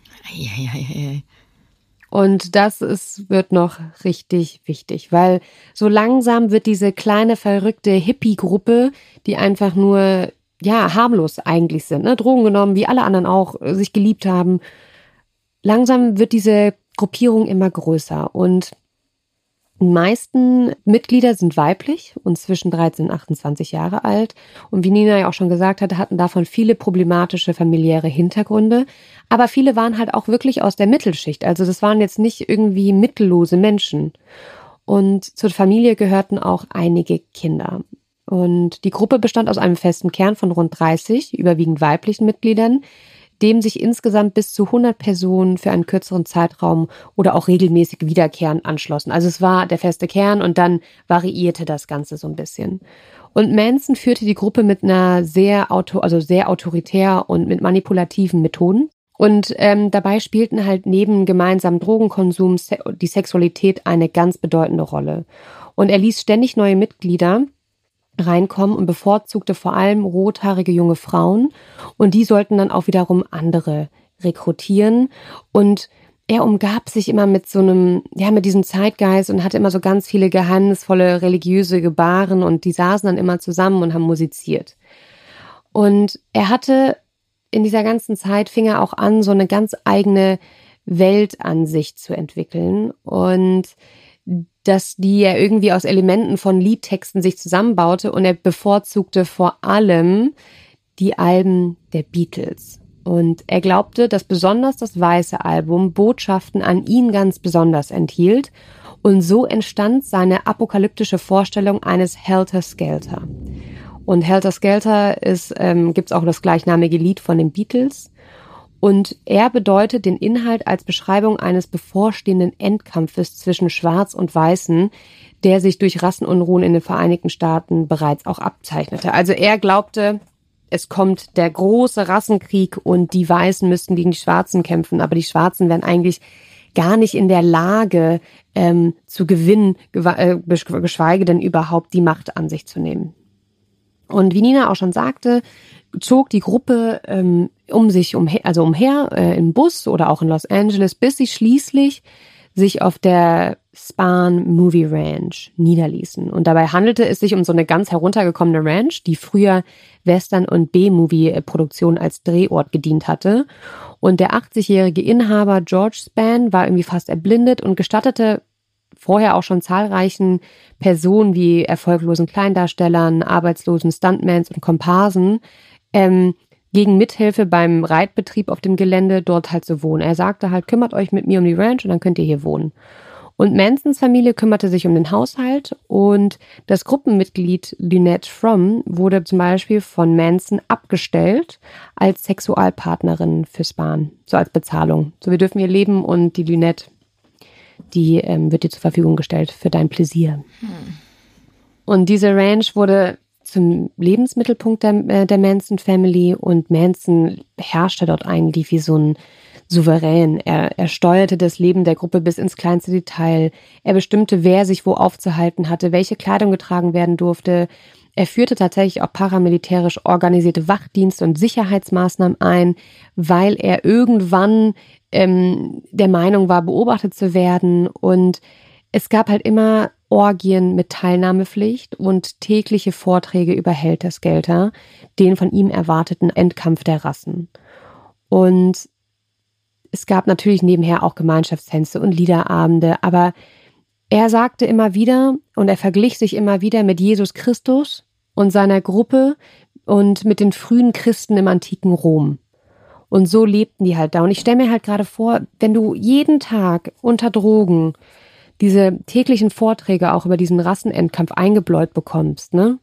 Und das ist, wird noch richtig wichtig, weil so langsam wird diese kleine verrückte Hippie-Gruppe, die einfach nur, ja, harmlos eigentlich sind, ne, Drogen genommen, wie alle anderen auch, sich geliebt haben. Langsam wird diese Gruppierung immer größer und die meisten Mitglieder sind weiblich und zwischen 13 und 28 Jahre alt. Und wie Nina ja auch schon gesagt hatte, hatten davon viele problematische familiäre Hintergründe. Aber viele waren halt auch wirklich aus der Mittelschicht. Also das waren jetzt nicht irgendwie mittellose Menschen. Und zur Familie gehörten auch einige Kinder. Und die Gruppe bestand aus einem festen Kern von rund 30, überwiegend weiblichen Mitgliedern, dem sich insgesamt bis zu 100 Personen für einen kürzeren Zeitraum oder auch regelmäßig wiederkehrend anschlossen. Also es war der feste Kern und dann variierte das Ganze so ein bisschen. Und Manson führte die Gruppe mit einer sehr auto, also sehr autoritär und mit manipulativen Methoden. Und ähm, dabei spielten halt neben gemeinsamen Drogenkonsum die Sexualität eine ganz bedeutende Rolle. Und er ließ ständig neue Mitglieder reinkommen und bevorzugte vor allem rothaarige junge Frauen. Und die sollten dann auch wiederum andere rekrutieren. Und er umgab sich immer mit so einem, ja, mit diesem Zeitgeist und hatte immer so ganz viele geheimnisvolle religiöse Gebaren und die saßen dann immer zusammen und haben musiziert. Und er hatte in dieser ganzen Zeit fing er auch an, so eine ganz eigene Weltansicht zu entwickeln und dass die er irgendwie aus Elementen von Liedtexten sich zusammenbaute und er bevorzugte vor allem die Alben der Beatles. Und er glaubte, dass besonders das weiße Album Botschaften an ihn ganz besonders enthielt. Und so entstand seine apokalyptische Vorstellung eines Helter Skelter. Und Helter Skelter ist, ähm, gibt es auch das gleichnamige Lied von den Beatles. Und er bedeutet den Inhalt als Beschreibung eines bevorstehenden Endkampfes zwischen Schwarz und Weißen, der sich durch Rassenunruhen in den Vereinigten Staaten bereits auch abzeichnete. Also er glaubte, es kommt der große Rassenkrieg und die Weißen müssten gegen die Schwarzen kämpfen, aber die Schwarzen wären eigentlich gar nicht in der Lage ähm, zu gewinnen, äh, geschweige denn überhaupt die Macht an sich zu nehmen. Und wie Nina auch schon sagte, zog die Gruppe ähm, um sich umher, also umher äh, im Bus oder auch in Los Angeles, bis sie schließlich sich auf der Spahn Movie Ranch niederließen. Und dabei handelte es sich um so eine ganz heruntergekommene Ranch, die früher Western- und B-Movie-Produktion als Drehort gedient hatte. Und der 80-jährige Inhaber George Span war irgendwie fast erblindet und gestattete vorher auch schon zahlreichen Personen wie erfolglosen Kleindarstellern, arbeitslosen Stuntmans und Komparsen ähm, gegen Mithilfe beim Reitbetrieb auf dem Gelände dort halt zu wohnen. Er sagte halt, kümmert euch mit mir um die Ranch und dann könnt ihr hier wohnen. Und Mansons Familie kümmerte sich um den Haushalt und das Gruppenmitglied Lynette Fromm wurde zum Beispiel von Manson abgestellt als Sexualpartnerin für Spahn, so als Bezahlung. So, wir dürfen hier leben und die Lynette, die ähm, wird dir zur Verfügung gestellt für dein Pläsier. Hm. Und diese Ranch wurde zum Lebensmittelpunkt der, äh, der Manson Family und Manson herrschte dort eigentlich wie so ein souverän. Er, er steuerte das Leben der Gruppe bis ins kleinste Detail. Er bestimmte, wer sich wo aufzuhalten hatte, welche Kleidung getragen werden durfte. Er führte tatsächlich auch paramilitärisch organisierte Wachdienste und Sicherheitsmaßnahmen ein, weil er irgendwann ähm, der Meinung war, beobachtet zu werden. Und es gab halt immer Orgien mit Teilnahmepflicht und tägliche Vorträge über Heltersgelter, den von ihm erwarteten Endkampf der Rassen. Und es gab natürlich nebenher auch Gemeinschaftstänze und Liederabende, aber er sagte immer wieder und er verglich sich immer wieder mit Jesus Christus und seiner Gruppe und mit den frühen Christen im antiken Rom. Und so lebten die halt da. Und ich stelle mir halt gerade vor, wenn du jeden Tag unter Drogen diese täglichen Vorträge auch über diesen Rassenendkampf eingebläut bekommst, ne,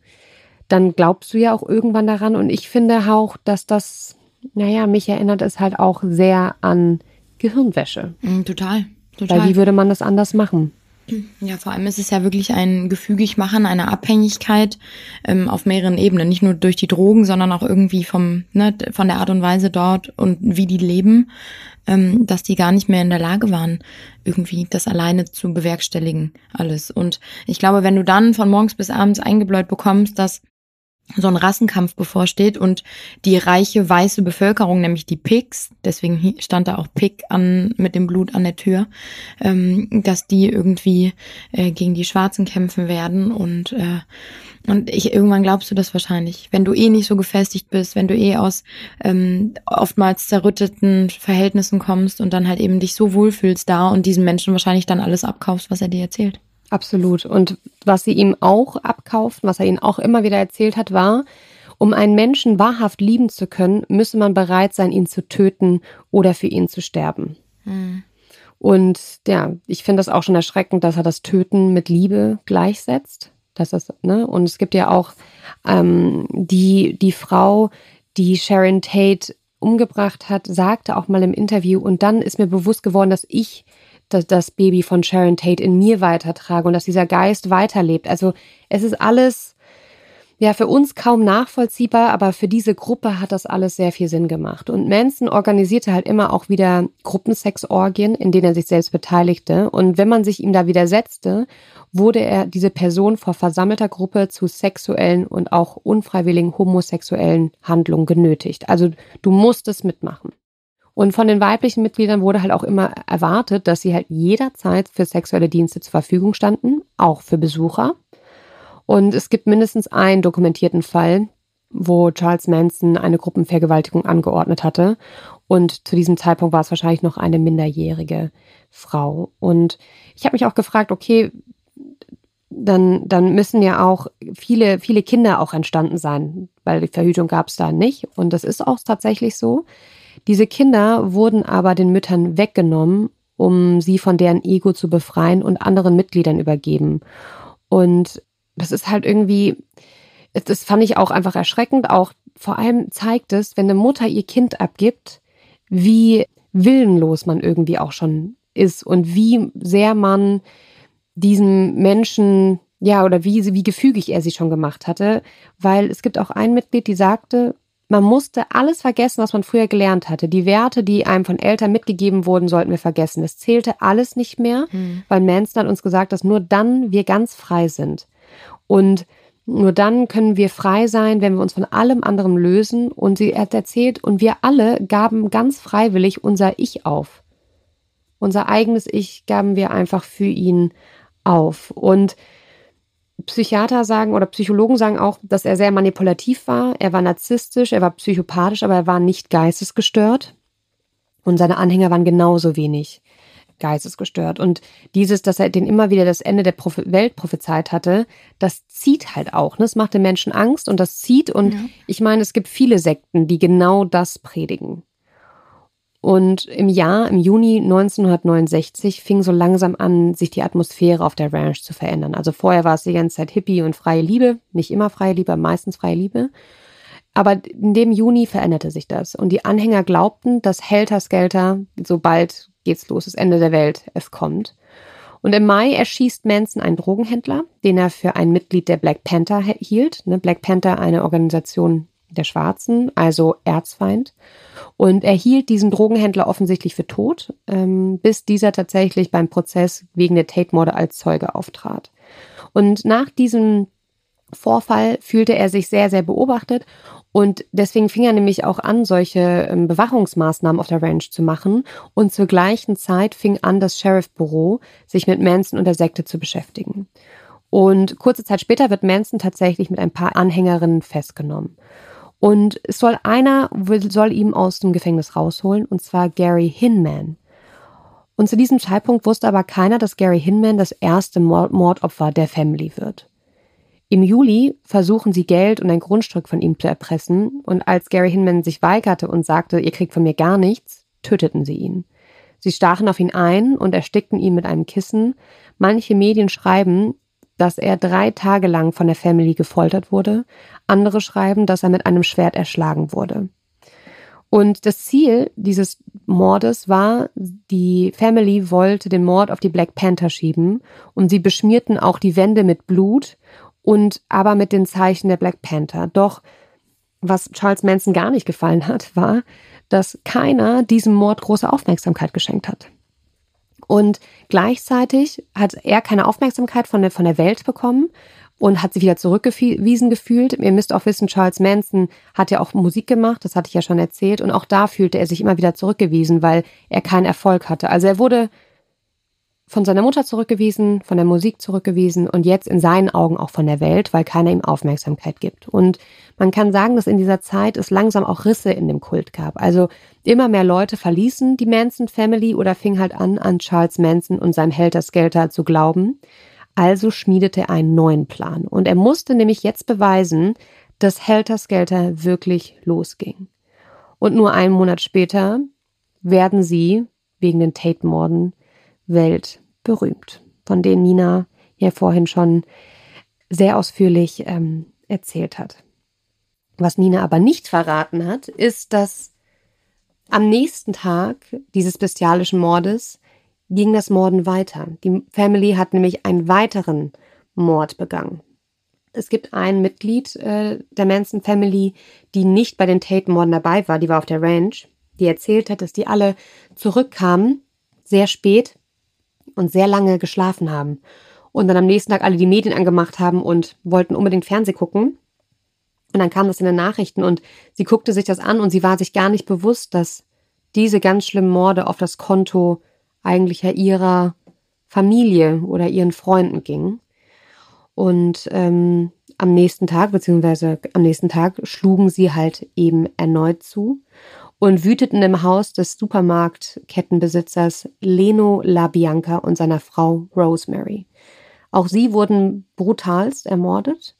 dann glaubst du ja auch irgendwann daran. Und ich finde auch, dass das naja, mich erinnert es halt auch sehr an Gehirnwäsche. Total, total. Weil wie würde man das anders machen? Ja, vor allem ist es ja wirklich ein gefügig machen, eine Abhängigkeit ähm, auf mehreren Ebenen. Nicht nur durch die Drogen, sondern auch irgendwie vom, ne, von der Art und Weise dort und wie die leben, ähm, dass die gar nicht mehr in der Lage waren, irgendwie das alleine zu bewerkstelligen, alles. Und ich glaube, wenn du dann von morgens bis abends eingebläut bekommst, dass so ein Rassenkampf bevorsteht und die reiche weiße Bevölkerung, nämlich die Pigs, deswegen stand da auch Pig an mit dem Blut an der Tür, ähm, dass die irgendwie äh, gegen die Schwarzen kämpfen werden und äh, und ich irgendwann glaubst du das wahrscheinlich, wenn du eh nicht so gefestigt bist, wenn du eh aus ähm, oftmals zerrütteten Verhältnissen kommst und dann halt eben dich so wohlfühlst da und diesen Menschen wahrscheinlich dann alles abkaufst, was er dir erzählt. Absolut. Und was sie ihm auch abkauft, was er ihnen auch immer wieder erzählt hat, war, um einen Menschen wahrhaft lieben zu können, müsse man bereit sein, ihn zu töten oder für ihn zu sterben. Mhm. Und ja, ich finde das auch schon erschreckend, dass er das Töten mit Liebe gleichsetzt. Das ist, ne? Und es gibt ja auch ähm, die, die Frau, die Sharon Tate umgebracht hat, sagte auch mal im Interview, und dann ist mir bewusst geworden, dass ich das, das Baby von Sharon Tate in mir weitertrage und dass dieser Geist weiterlebt. Also es ist alles ja für uns kaum nachvollziehbar, aber für diese Gruppe hat das alles sehr viel Sinn gemacht. Und Manson organisierte halt immer auch wieder Gruppensexorgien, in denen er sich selbst beteiligte. Und wenn man sich ihm da widersetzte, wurde er diese Person vor versammelter Gruppe zu sexuellen und auch unfreiwilligen homosexuellen Handlungen genötigt. Also du musstest mitmachen. Und von den weiblichen Mitgliedern wurde halt auch immer erwartet, dass sie halt jederzeit für sexuelle Dienste zur Verfügung standen, auch für Besucher. Und es gibt mindestens einen dokumentierten Fall, wo Charles Manson eine Gruppenvergewaltigung angeordnet hatte. Und zu diesem Zeitpunkt war es wahrscheinlich noch eine minderjährige Frau. Und ich habe mich auch gefragt, okay, dann, dann müssen ja auch viele, viele Kinder auch entstanden sein, weil die Verhütung gab es da nicht. Und das ist auch tatsächlich so. Diese Kinder wurden aber den Müttern weggenommen, um sie von deren Ego zu befreien und anderen Mitgliedern übergeben. Und das ist halt irgendwie, das fand ich auch einfach erschreckend. Auch vor allem zeigt es, wenn eine Mutter ihr Kind abgibt, wie willenlos man irgendwie auch schon ist und wie sehr man diesen Menschen, ja, oder wie, wie gefügig er sie schon gemacht hatte. Weil es gibt auch ein Mitglied, die sagte, man musste alles vergessen, was man früher gelernt hatte. Die Werte, die einem von Eltern mitgegeben wurden, sollten wir vergessen. Es zählte alles nicht mehr, mhm. weil Manson hat uns gesagt, dass nur dann wir ganz frei sind. Und nur dann können wir frei sein, wenn wir uns von allem anderen lösen. Und sie hat erzählt, und wir alle gaben ganz freiwillig unser Ich auf. Unser eigenes Ich gaben wir einfach für ihn auf. Und Psychiater sagen oder Psychologen sagen auch, dass er sehr manipulativ war. Er war narzisstisch, er war psychopathisch, aber er war nicht geistesgestört. Und seine Anhänger waren genauso wenig geistesgestört. Und dieses, dass er den immer wieder das Ende der Prophe Welt prophezeit hatte, das zieht halt auch. Ne? Das macht den Menschen Angst und das zieht. Und ja. ich meine, es gibt viele Sekten, die genau das predigen. Und im Jahr, im Juni 1969, fing so langsam an, sich die Atmosphäre auf der Ranch zu verändern. Also vorher war es die ganze Zeit Hippie und freie Liebe. Nicht immer freie Liebe, meistens freie Liebe. Aber in dem Juni veränderte sich das. Und die Anhänger glaubten, dass Helter Skelter, sobald geht's los, das Ende der Welt, es kommt. Und im Mai erschießt Manson einen Drogenhändler, den er für ein Mitglied der Black Panther hielt. Ne, Black Panther, eine Organisation der Schwarzen, also Erzfeind. Und er hielt diesen Drogenhändler offensichtlich für tot, ähm, bis dieser tatsächlich beim Prozess wegen der Tate-Morde als Zeuge auftrat. Und nach diesem Vorfall fühlte er sich sehr, sehr beobachtet und deswegen fing er nämlich auch an, solche ähm, Bewachungsmaßnahmen auf der Ranch zu machen. Und zur gleichen Zeit fing an, das Sheriff-Büro sich mit Manson und der Sekte zu beschäftigen. Und kurze Zeit später wird Manson tatsächlich mit ein paar Anhängerinnen festgenommen. Und es soll einer soll ihm aus dem Gefängnis rausholen, und zwar Gary Hinman. Und zu diesem Zeitpunkt wusste aber keiner, dass Gary Hinman das erste Mordopfer der Family wird. Im Juli versuchen sie Geld und ein Grundstück von ihm zu erpressen und als Gary Hinman sich weigerte und sagte, ihr kriegt von mir gar nichts, töteten sie ihn. Sie stachen auf ihn ein und erstickten ihn mit einem Kissen. Manche Medien schreiben, dass er drei Tage lang von der Family gefoltert wurde. Andere schreiben, dass er mit einem Schwert erschlagen wurde. Und das Ziel dieses Mordes war, die Family wollte den Mord auf die Black Panther schieben und sie beschmierten auch die Wände mit Blut und aber mit den Zeichen der Black Panther. Doch was Charles Manson gar nicht gefallen hat, war, dass keiner diesem Mord große Aufmerksamkeit geschenkt hat. Und gleichzeitig hat er keine Aufmerksamkeit von der, von der Welt bekommen und hat sich wieder zurückgewiesen gefühlt. Ihr müsst auch wissen, Charles Manson hat ja auch Musik gemacht, das hatte ich ja schon erzählt. Und auch da fühlte er sich immer wieder zurückgewiesen, weil er keinen Erfolg hatte. Also er wurde von seiner Mutter zurückgewiesen, von der Musik zurückgewiesen und jetzt in seinen Augen auch von der Welt, weil keiner ihm Aufmerksamkeit gibt. Und man kann sagen, dass in dieser Zeit es langsam auch Risse in dem Kult gab. Also immer mehr Leute verließen die Manson Family oder fing halt an, an Charles Manson und seinem Helter Skelter zu glauben. Also schmiedete er einen neuen Plan. Und er musste nämlich jetzt beweisen, dass Helter Skelter wirklich losging. Und nur einen Monat später werden sie wegen den Tate-Morden weltberühmt, von denen Nina ja vorhin schon sehr ausführlich ähm, erzählt hat. Was Nina aber nicht verraten hat, ist, dass Am nächsten Tag dieses bestialischen Mordes ging das Morden weiter. Die Family hat nämlich einen weiteren Mord begangen. Es gibt ein Mitglied äh, der Manson Family, die nicht bei den Tate-Morden dabei war, die war auf der Ranch, die erzählt hat, dass die alle zurückkamen, sehr spät und sehr lange geschlafen haben. Und dann am nächsten Tag alle die Medien angemacht haben und wollten unbedingt Fernseh gucken. Und dann kam das in den Nachrichten und sie guckte sich das an und sie war sich gar nicht bewusst, dass diese ganz schlimmen Morde auf das Konto eigentlich ja ihrer Familie oder ihren Freunden gingen. Und ähm, am nächsten Tag, beziehungsweise am nächsten Tag, schlugen sie halt eben erneut zu und wüteten im Haus des Supermarktkettenbesitzers Leno LaBianca und seiner Frau Rosemary. Auch sie wurden brutalst ermordet.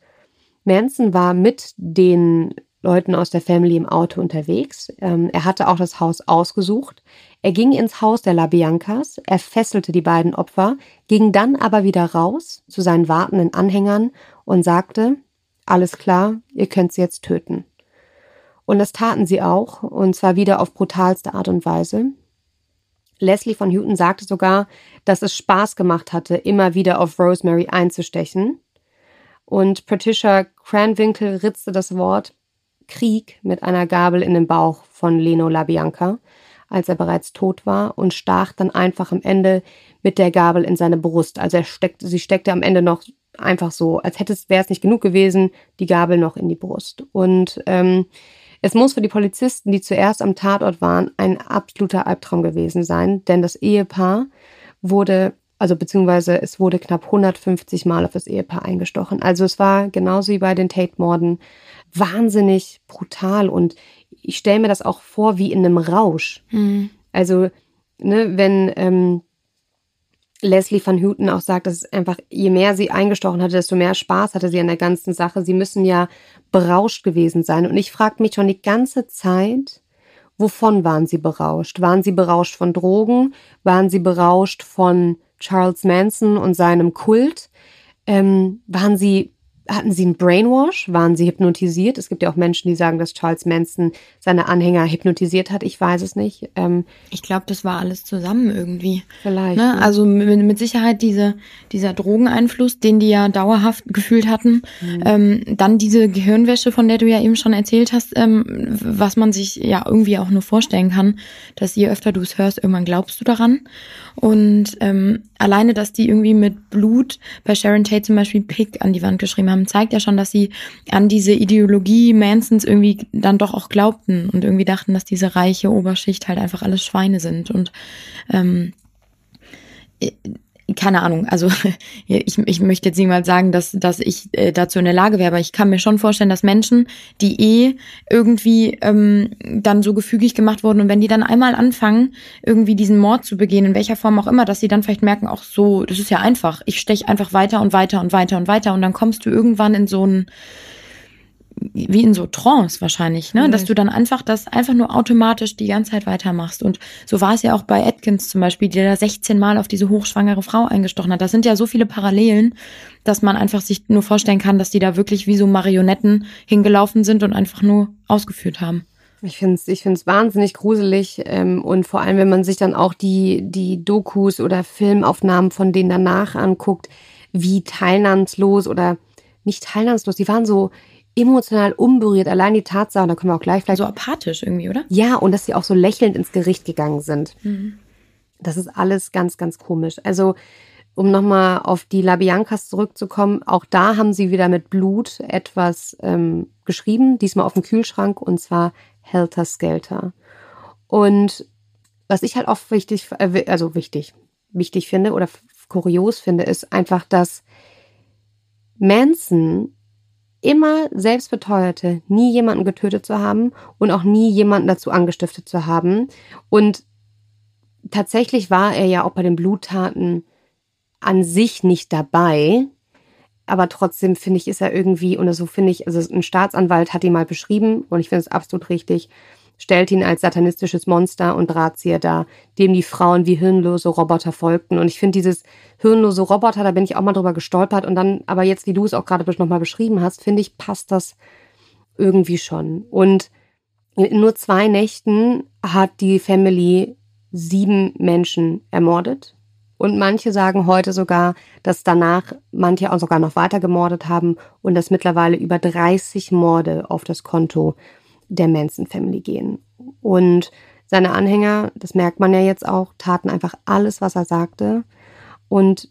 Manson war mit den Leuten aus der Family im Auto unterwegs. Ähm, er hatte auch das Haus ausgesucht. Er ging ins Haus der LaBiancas, er fesselte die beiden Opfer, ging dann aber wieder raus zu seinen wartenden Anhängern und sagte, alles klar, ihr könnt sie jetzt töten. Und das taten sie auch, und zwar wieder auf brutalste Art und Weise. Leslie von Houghton sagte sogar, dass es Spaß gemacht hatte, immer wieder auf Rosemary einzustechen. Und Patricia Cranwinkle ritzte das Wort Krieg mit einer Gabel in den Bauch von Leno LaBianca, als er bereits tot war, und stach dann einfach am Ende mit der Gabel in seine Brust. Also er steckte, sie steckte am Ende noch einfach so, als hätte es, wäre es nicht genug gewesen, die Gabel noch in die Brust. Und ähm, es muss für die Polizisten, die zuerst am Tatort waren, ein absoluter Albtraum gewesen sein, denn das Ehepaar wurde, also beziehungsweise es wurde knapp 150 Mal auf das Ehepaar eingestochen. Also es war genauso wie bei den Tate-Morden wahnsinnig brutal und ich stelle mir das auch vor wie in einem Rausch. Mhm. Also, ne, wenn ähm, Leslie van Houten auch sagt, dass einfach, je mehr sie eingestochen hatte, desto mehr Spaß hatte sie an der ganzen Sache. Sie müssen ja berauscht gewesen sein. Und ich frage mich schon die ganze Zeit, wovon waren sie berauscht? Waren sie berauscht von Drogen? Waren sie berauscht von Charles Manson und seinem Kult? Ähm, waren sie hatten sie einen Brainwash? Waren sie hypnotisiert? Es gibt ja auch Menschen, die sagen, dass Charles Manson seine Anhänger hypnotisiert hat. Ich weiß es nicht. Ähm, ich glaube, das war alles zusammen irgendwie. Vielleicht. Ne? Also mit, mit, Sicherheit diese, dieser Drogeneinfluss, den die ja dauerhaft gefühlt hatten. Mhm. Ähm, dann diese Gehirnwäsche, von der du ja eben schon erzählt hast, ähm, was man sich ja irgendwie auch nur vorstellen kann, dass je öfter du es hörst, irgendwann glaubst du daran. Und ähm, alleine, dass die irgendwie mit Blut bei Sharon Tate zum Beispiel Pick an die Wand geschrieben haben, zeigt ja schon, dass sie an diese Ideologie Mansons irgendwie dann doch auch glaubten und irgendwie dachten, dass diese reiche Oberschicht halt einfach alles Schweine sind. Und ähm, keine Ahnung, also ich, ich möchte jetzt nicht mal sagen, dass, dass ich äh, dazu in der Lage wäre, aber ich kann mir schon vorstellen, dass Menschen, die eh irgendwie ähm, dann so gefügig gemacht wurden und wenn die dann einmal anfangen, irgendwie diesen Mord zu begehen, in welcher Form auch immer, dass sie dann vielleicht merken, auch so, das ist ja einfach, ich stech einfach weiter und weiter und weiter und weiter und dann kommst du irgendwann in so ein wie in so Trance wahrscheinlich, ne? Dass du dann einfach das einfach nur automatisch die ganze Zeit weitermachst. Und so war es ja auch bei Atkins zum Beispiel, der da 16 Mal auf diese hochschwangere Frau eingestochen hat. Das sind ja so viele Parallelen, dass man einfach sich nur vorstellen kann, dass die da wirklich wie so Marionetten hingelaufen sind und einfach nur ausgeführt haben. Ich finde es ich find's wahnsinnig gruselig ähm, und vor allem, wenn man sich dann auch die, die Dokus oder Filmaufnahmen von denen danach anguckt, wie teilnahmslos oder nicht teilnahmslos, die waren so emotional unberührt. Allein die Tatsache, da können wir auch gleich vielleicht. So apathisch irgendwie, oder? Ja, und dass sie auch so lächelnd ins Gericht gegangen sind. Mhm. Das ist alles ganz, ganz komisch. Also, um nochmal auf die Labiancas zurückzukommen, auch da haben sie wieder mit Blut etwas ähm, geschrieben, diesmal auf dem Kühlschrank, und zwar Helter Skelter. Und was ich halt auch wichtig, äh, also wichtig, wichtig finde oder kurios finde, ist einfach, dass Manson immer selbst beteuerte, nie jemanden getötet zu haben und auch nie jemanden dazu angestiftet zu haben. Und tatsächlich war er ja auch bei den Bluttaten an sich nicht dabei. Aber trotzdem finde ich, ist er irgendwie, und so finde ich, also ein Staatsanwalt hat ihn mal beschrieben, und ich finde es absolut richtig, stellt ihn als satanistisches Monster und Drahtzieher dar, dem die Frauen wie hirnlose Roboter folgten. Und ich finde dieses hirnlose Roboter, da bin ich auch mal drüber gestolpert. Und dann, aber jetzt, wie du es auch gerade nochmal beschrieben hast, finde ich, passt das irgendwie schon. Und In nur zwei Nächten hat die Family sieben Menschen ermordet. Und manche sagen heute sogar, dass danach manche auch sogar noch weiter gemordet haben und dass mittlerweile über 30 Morde auf das Konto der Manson Family gehen. Und seine Anhänger, das merkt man ja jetzt auch, taten einfach alles, was er sagte. Und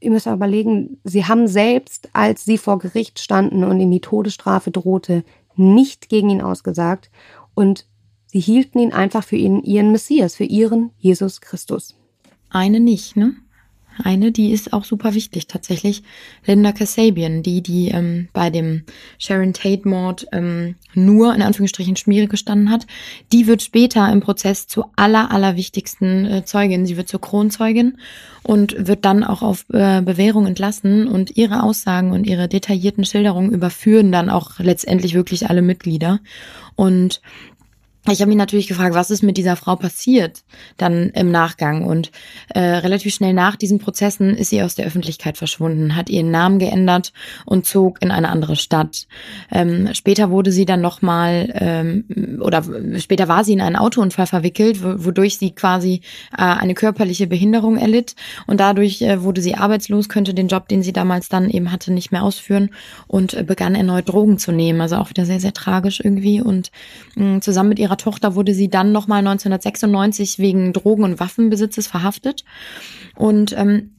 ihr müsst aber überlegen, sie haben selbst, als sie vor Gericht standen und ihm die Todesstrafe drohte, nicht gegen ihn ausgesagt und sie hielten ihn einfach für ihn, ihren Messias, für ihren Jesus Christus. Eine nicht, ne? Eine, die ist auch super wichtig tatsächlich. Linda Kasabian, die, die ähm, bei dem Sharon Tate-Mord ähm, nur in Anführungsstrichen schmierig gestanden hat, die wird später im Prozess zur aller, allerwichtigsten äh, Zeugin. Sie wird zur Kronzeugin und wird dann auch auf äh, Bewährung entlassen und ihre Aussagen und ihre detaillierten Schilderungen überführen dann auch letztendlich wirklich alle Mitglieder. Und ich habe mich natürlich gefragt, was ist mit dieser Frau passiert dann im Nachgang. Und äh, relativ schnell nach diesen Prozessen ist sie aus der Öffentlichkeit verschwunden, hat ihren Namen geändert und zog in eine andere Stadt. Ähm, später wurde sie dann nochmal, ähm, oder später war sie in einen Autounfall verwickelt, wodurch sie quasi äh, eine körperliche Behinderung erlitt. Und dadurch äh, wurde sie arbeitslos, könnte den Job, den sie damals dann eben hatte, nicht mehr ausführen und äh, begann erneut Drogen zu nehmen. Also auch wieder sehr, sehr tragisch irgendwie. Und mh, zusammen mit ihrer ihrer Tochter wurde sie dann nochmal 1996 wegen Drogen- und Waffenbesitzes verhaftet. Und ähm,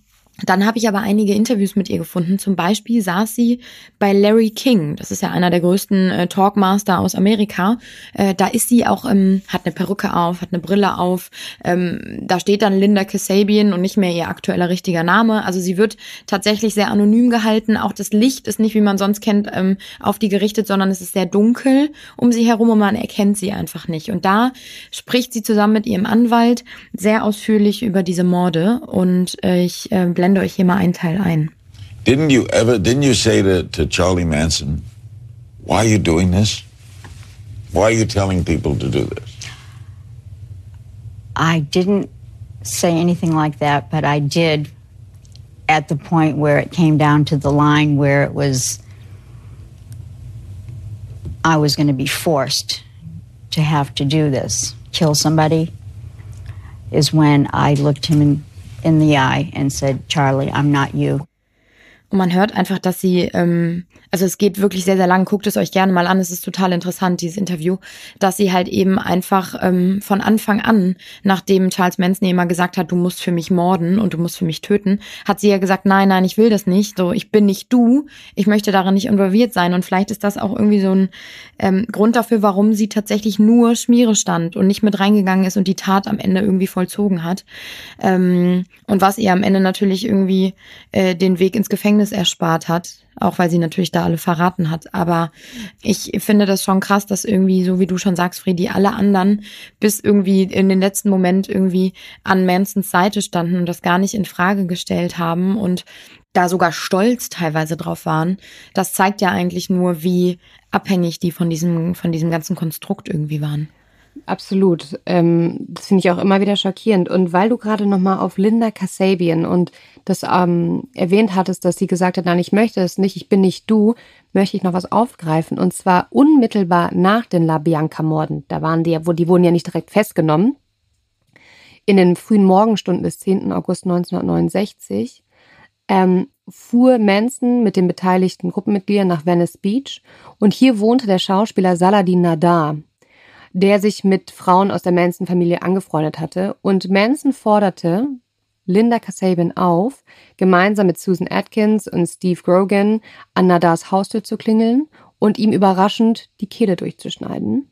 dann habe ich aber einige Interviews mit ihr gefunden. Zum Beispiel saß sie bei Larry King. Das ist ja einer der größten äh, Talkmaster aus Amerika. Äh, da ist sie auch, ähm, hat eine Perücke auf, hat eine Brille auf. Ähm, da steht dann Linda Kasabian und nicht mehr ihr aktueller richtiger Name. Also sie wird tatsächlich sehr anonym gehalten. Auch das Licht ist nicht, wie man sonst kennt, ähm, auf die gerichtet, sondern es ist sehr dunkel um sie herum und man erkennt sie einfach nicht. Und da spricht sie zusammen mit ihrem Anwalt sehr ausführlich über diese Morde. Und äh, ich äh, blende euch hier mal einen Teil ein. Didn't you ever, didn't you say to, to Charlie Manson, why are you doing this? Why are you telling people to do this? I didn't say anything like that, but I did at the point where it came down to the line where it was I was going to be forced to have to do this, kill somebody, is when I looked him in in the eye and said, Charlie, I'm not you. Und man hört einfach, dass sie, ähm, also es geht wirklich sehr, sehr lang, guckt es euch gerne mal an, es ist total interessant, dieses Interview, dass sie halt eben einfach ähm, von Anfang an, nachdem Charles Manson immer gesagt hat, du musst für mich morden und du musst für mich töten, hat sie ja gesagt, nein, nein, ich will das nicht, so, ich bin nicht du, ich möchte darin nicht involviert sein. Und vielleicht ist das auch irgendwie so ein ähm, Grund dafür, warum sie tatsächlich nur Schmiere stand und nicht mit reingegangen ist und die Tat am Ende irgendwie vollzogen hat. Ähm, und was ihr am Ende natürlich irgendwie äh, den Weg ins Gefängnis Gefängnis erspart hat, auch weil sie natürlich da alle verraten hat. Aber ich finde das schon krass, dass irgendwie, so wie du schon sagst, Friedi, alle anderen bis irgendwie in den letzten Moment irgendwie an Mansons Seite standen und das gar nicht in Frage gestellt haben und da sogar stolz teilweise drauf waren. Das zeigt ja eigentlich nur, wie abhängig die von diesem, von diesem ganzen Konstrukt irgendwie waren. Absolut. Ähm, das finde ich auch immer wieder schockierend. Und weil du gerade nochmal auf Linda Kasabian und das ähm, erwähnt hattest, dass sie gesagt hat, nein, ich möchte es nicht, ich bin nicht du, möchte ich noch was aufgreifen. Und zwar unmittelbar nach den La Bianca-Morden. Da waren die ja, die wurden ja nicht direkt festgenommen. In den frühen Morgenstunden des 10. August 1969 ähm, fuhr Manson mit den beteiligten Gruppenmitgliedern nach Venice Beach und hier wohnte der Schauspieler Saladin Nadar der sich mit Frauen aus der Manson-Familie angefreundet hatte. Und Manson forderte Linda Kasabian auf, gemeinsam mit Susan Atkins und Steve Grogan an Nadars Haustür zu klingeln und ihm überraschend die Kehle durchzuschneiden.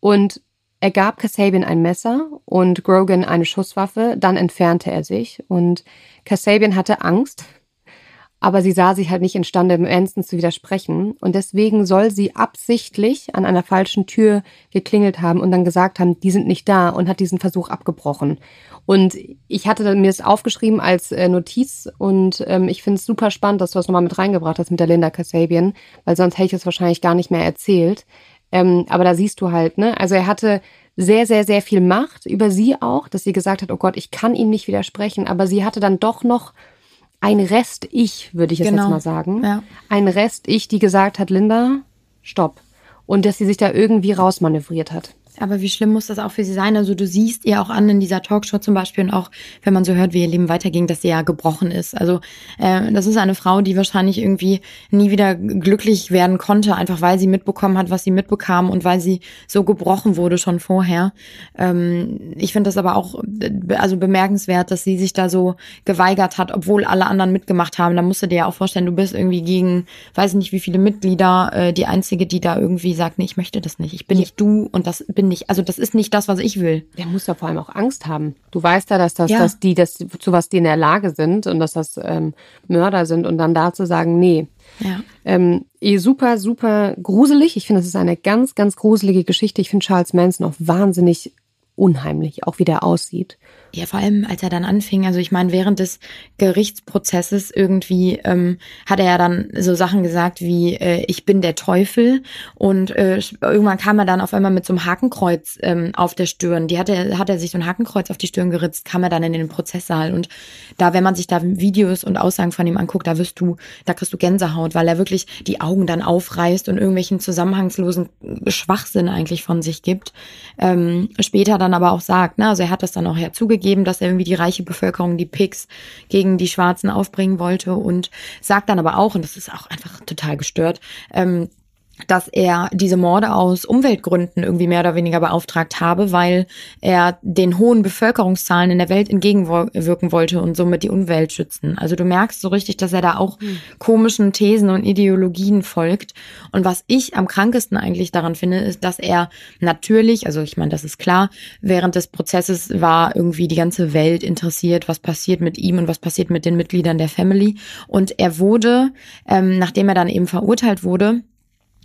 Und er gab Kasabian ein Messer und Grogan eine Schusswaffe, dann entfernte er sich und Kasabian hatte Angst, aber sie sah sich halt nicht imstande, Manson zu widersprechen. Und deswegen soll sie absichtlich an einer falschen Tür geklingelt haben und dann gesagt haben, die sind nicht da und hat diesen Versuch abgebrochen. Und ich hatte mir das aufgeschrieben als äh, Notiz und ähm, ich finde es super spannend, dass du das nochmal mit reingebracht hast mit der Linda Kasabian, weil sonst hätte ich es wahrscheinlich gar nicht mehr erzählt. Ähm, aber da siehst du halt, ne? Also er hatte sehr, sehr, sehr viel Macht über sie auch, dass sie gesagt hat, oh Gott, ich kann ihm nicht widersprechen, aber sie hatte dann doch noch ein Rest-Ich, würde ich jetzt, genau. jetzt mal sagen. Ja. Ein Rest-Ich, die gesagt hat, Linda, stopp. und dass sie sich da irgendwie rausmanövriert hat. Aber wie schlimm muss das auch für sie sein? Also du siehst ihr auch an in dieser Talkshow zum Beispiel und auch, wenn man so hört, wie ihr Leben weiterging, dass sie ja gebrochen ist. Also äh, das ist eine Frau, die wahrscheinlich irgendwie nie wieder glücklich werden konnte, einfach weil sie mitbekommen hat, was sie mitbekam und weil sie so gebrochen wurde schon vorher. Ähm, ich finde das aber auch äh, also bemerkenswert, dass sie sich da so geweigert hat, obwohl alle anderen mitgemacht haben. Da musst du dir ja auch vorstellen, du bist irgendwie gegen, weiß nicht wie viele Mitglieder, äh, die einzige, die da irgendwie sagt, nee, ich möchte das nicht. Ich bin nicht du und das bin bin nicht, also das ist nicht das, was ich will. Der muss ja vor allem auch Angst haben. Du weißt ja, dass das, ja. dass die, dass zu was die in der Lage sind und dass das ähm, Mörder sind und dann da zu sagen, nee. Ja. Ähm, eh super, super gruselig. Ich finde, das ist eine ganz, ganz gruselige Geschichte. Ich finde Charles Manson auch wahnsinnig unheimlich, auch wie der aussieht. Ja, vor allem als er dann anfing, also ich meine, während des Gerichtsprozesses irgendwie ähm, hat er ja dann so Sachen gesagt wie, äh, ich bin der Teufel und äh, irgendwann kam er dann auf einmal mit so einem Hakenkreuz ähm, auf der Stirn. Die hat er, hat er sich so ein Hakenkreuz auf die Stirn geritzt, kam er dann in den Prozesssaal und da, wenn man sich da Videos und Aussagen von ihm anguckt, da wirst du, da kriegst du Gänsehaut, weil er wirklich die Augen dann aufreißt und irgendwelchen zusammenhangslosen Schwachsinn eigentlich von sich gibt. Ähm, später dann aber auch sagt, ne, also er hat das dann auch herzugegeben, gegeben, dass er irgendwie die reiche Bevölkerung, die Pigs, gegen die Schwarzen aufbringen wollte und sagt dann aber auch, und das ist auch einfach total gestört, ähm, dass er diese Morde aus Umweltgründen irgendwie mehr oder weniger beauftragt habe, weil er den hohen Bevölkerungszahlen in der Welt entgegenwirken wollte und somit die Umwelt schützen. Also du merkst so richtig, dass er da auch hm. komischen Thesen und Ideologien folgt. Und was ich am krankesten eigentlich daran finde, ist, dass er natürlich, also ich meine, das ist klar, während des Prozesses war irgendwie die ganze Welt interessiert, was passiert mit ihm und was passiert mit den Mitgliedern der Family. Und er wurde, ähm, nachdem er dann eben verurteilt wurde,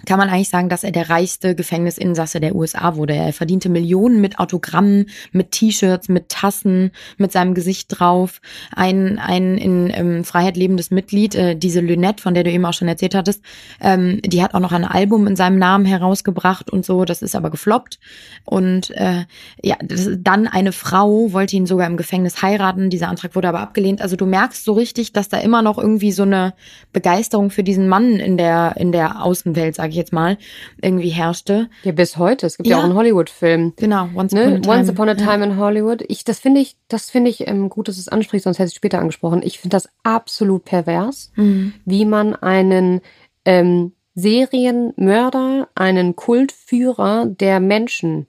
kann man eigentlich sagen, dass er der reichste Gefängnisinsasse der USA wurde. Er verdiente Millionen mit Autogrammen, mit T-Shirts, mit Tassen, mit seinem Gesicht drauf. Ein, ein in ähm, Freiheit lebendes Mitglied, äh, diese Lynette, von der du eben auch schon erzählt hattest, ähm, die hat auch noch ein Album in seinem Namen herausgebracht und so. Das ist aber gefloppt. Und äh, ja, das, dann eine Frau wollte ihn sogar im Gefängnis heiraten. Dieser Antrag wurde aber abgelehnt. Also du merkst so richtig, dass da immer noch irgendwie so eine Begeisterung für diesen Mann in der in der Außenwelt, sage ich jetzt mal, irgendwie herrschte. Ja, bis heute. Es gibt ja, ja auch einen Hollywood-Film. Genau, Once ne? Upon a Time. Once Upon a Time ja. in Hollywood. Ich, das finde ich, das finde ich ähm, gut, dass du es ansprichst, sonst hätte ich später angesprochen. Ich finde das absolut pervers, mhm. wie man einen ähm, Serienmörder, einen Kultführer der Menschen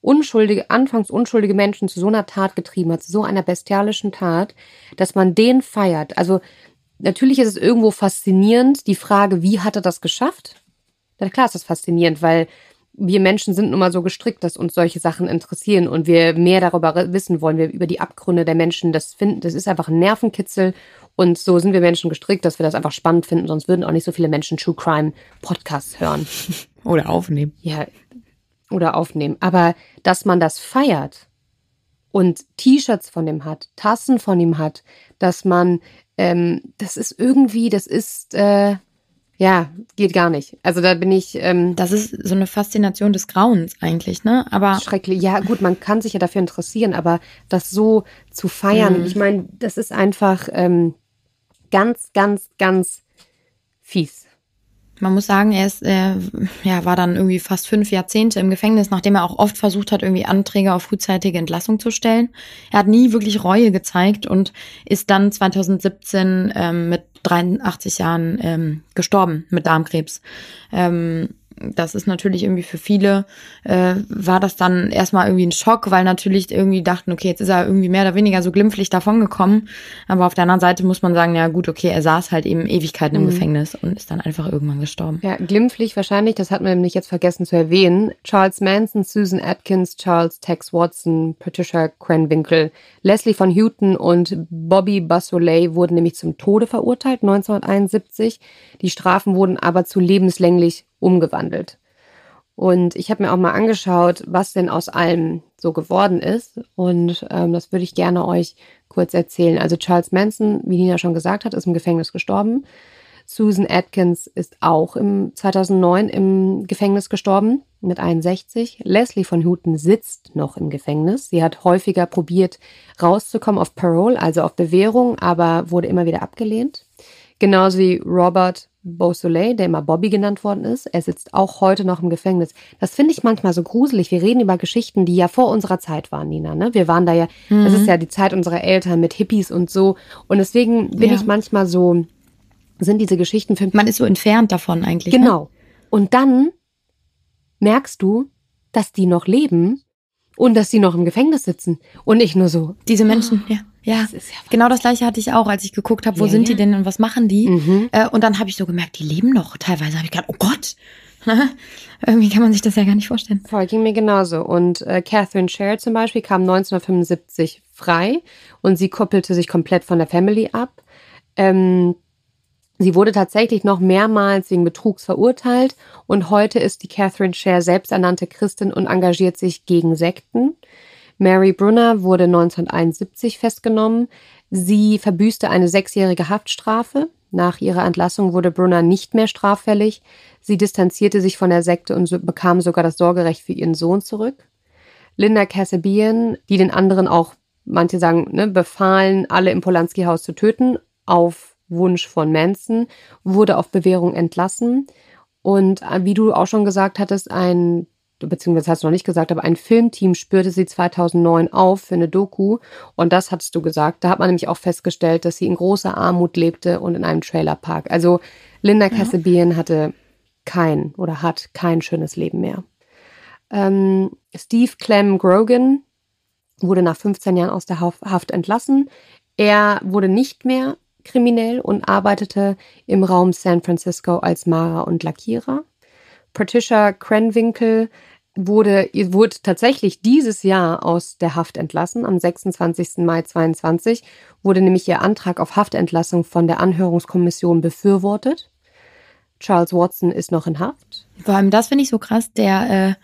unschuldige, anfangs unschuldige Menschen zu so einer Tat getrieben hat, zu so einer bestialischen Tat, dass man den feiert. Also natürlich ist es irgendwo faszinierend, die Frage, wie hat er das geschafft? Na klar ist das faszinierend, weil wir Menschen sind nun mal so gestrickt, dass uns solche Sachen interessieren und wir mehr darüber wissen wollen, wir über die Abgründe der Menschen das finden. Das ist einfach ein Nervenkitzel und so sind wir Menschen gestrickt, dass wir das einfach spannend finden, sonst würden auch nicht so viele Menschen True Crime Podcasts hören. Oder aufnehmen. Ja, oder aufnehmen. Aber dass man das feiert und T-Shirts von ihm hat, Tassen von ihm hat, dass man, ähm, das ist irgendwie, das ist, äh, ja, geht gar nicht. Also da bin ich. Ähm, das ist so eine Faszination des Grauens eigentlich, ne? Aber schrecklich. Ja, gut, man kann sich ja dafür interessieren, aber das so zu feiern, mhm. ich meine, das ist einfach ähm, ganz, ganz, ganz fies. Man muss sagen, er ist, äh, ja, war dann irgendwie fast fünf Jahrzehnte im Gefängnis, nachdem er auch oft versucht hat, irgendwie Anträge auf frühzeitige Entlassung zu stellen. Er hat nie wirklich Reue gezeigt und ist dann 2017 ähm, mit 83 Jahren ähm, gestorben mit Darmkrebs. Ähm, das ist natürlich irgendwie für viele, äh, war das dann erstmal irgendwie ein Schock, weil natürlich irgendwie dachten, okay, jetzt ist er irgendwie mehr oder weniger so glimpflich davongekommen. Aber auf der anderen Seite muss man sagen, ja gut, okay, er saß halt eben Ewigkeiten im mhm. Gefängnis und ist dann einfach irgendwann gestorben. Ja, glimpflich wahrscheinlich, das hat man nämlich jetzt vergessen zu erwähnen. Charles Manson, Susan Atkins, Charles Tex Watson, Patricia Cranwinkle, Leslie von Houghton und Bobby Bassolet wurden nämlich zum Tode verurteilt 1971. Die Strafen wurden aber zu lebenslänglich umgewandelt. Und ich habe mir auch mal angeschaut, was denn aus allem so geworden ist. Und ähm, das würde ich gerne euch kurz erzählen. Also Charles Manson, wie Nina schon gesagt hat, ist im Gefängnis gestorben. Susan Atkins ist auch im 2009 im Gefängnis gestorben mit 61. Leslie von Houten sitzt noch im Gefängnis. Sie hat häufiger probiert rauszukommen auf Parole, also auf Bewährung, aber wurde immer wieder abgelehnt. Genauso wie Robert Beausoleil, der immer Bobby genannt worden ist. Er sitzt auch heute noch im Gefängnis. Das finde ich manchmal so gruselig. Wir reden über Geschichten, die ja vor unserer Zeit waren, Nina. Ne? Wir waren da ja, mhm. das ist ja die Zeit unserer Eltern mit Hippies und so. Und deswegen bin ja. ich manchmal so, sind diese Geschichten für Man ist so entfernt davon eigentlich. Ne? Genau. Ne? Und dann merkst du, dass die noch leben und dass die noch im Gefängnis sitzen. Und ich nur so. Diese Menschen, oh. ja. Ja, das ja genau das gleiche hatte ich auch, als ich geguckt habe, wo ja, sind ja. die denn und was machen die? Mhm. Äh, und dann habe ich so gemerkt, die leben noch. Teilweise habe ich gedacht, oh Gott, irgendwie kann man sich das ja gar nicht vorstellen. Voll, ging mir genauso. Und äh, Catherine Sher zum Beispiel kam 1975 frei und sie koppelte sich komplett von der Family ab. Ähm, sie wurde tatsächlich noch mehrmals wegen Betrugs verurteilt und heute ist die Catherine Sher selbsternannte Christin und engagiert sich gegen Sekten. Mary Brunner wurde 1971 festgenommen. Sie verbüßte eine sechsjährige Haftstrafe. Nach ihrer Entlassung wurde Brunner nicht mehr straffällig. Sie distanzierte sich von der Sekte und bekam sogar das Sorgerecht für ihren Sohn zurück. Linda Kassabian, die den anderen auch, manche sagen, ne, befahlen, alle im Polanski-Haus zu töten, auf Wunsch von Manson, wurde auf Bewährung entlassen. Und äh, wie du auch schon gesagt hattest, ein beziehungsweise hast du noch nicht gesagt, aber ein Filmteam spürte sie 2009 auf für eine Doku und das hattest du gesagt. Da hat man nämlich auch festgestellt, dass sie in großer Armut lebte und in einem Trailerpark. Also Linda Kassabian hatte kein oder hat kein schönes Leben mehr. Ähm, Steve Clem Grogan wurde nach 15 Jahren aus der Haft entlassen. Er wurde nicht mehr kriminell und arbeitete im Raum San Francisco als Maler und Lackierer. Patricia Krenwinkel wurde, wurde tatsächlich dieses Jahr aus der Haft entlassen. Am 26. Mai 22 wurde nämlich ihr Antrag auf Haftentlassung von der Anhörungskommission befürwortet. Charles Watson ist noch in Haft. Vor allem das finde ich so krass. Der äh,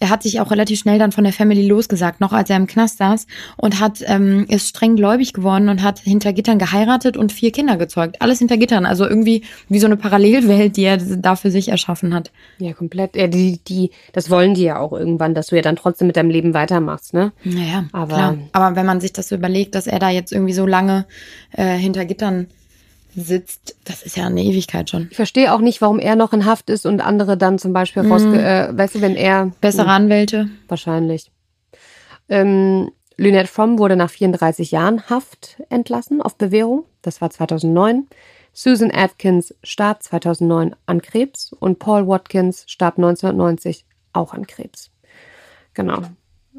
er hat sich auch relativ schnell dann von der Family losgesagt, noch als er im Knast saß und hat ähm, ist streng gläubig geworden und hat hinter Gittern geheiratet und vier Kinder gezeugt. Alles hinter Gittern, also irgendwie wie so eine Parallelwelt, die er da für sich erschaffen hat. Ja, komplett. Ja, die, die, das wollen die ja auch irgendwann, dass du ja dann trotzdem mit deinem Leben weitermachst, ne? Naja, aber klar. Aber wenn man sich das so überlegt, dass er da jetzt irgendwie so lange äh, hinter Gittern sitzt, das ist ja eine Ewigkeit schon. Ich verstehe auch nicht, warum er noch in Haft ist und andere dann zum Beispiel mhm. rausge äh, weißt du, wenn er bessere mh, Anwälte wahrscheinlich. Ähm, Lynette Fromm wurde nach 34 Jahren Haft entlassen auf Bewährung. Das war 2009. Susan Atkins starb 2009 an Krebs und Paul Watkins starb 1990 auch an Krebs. Genau.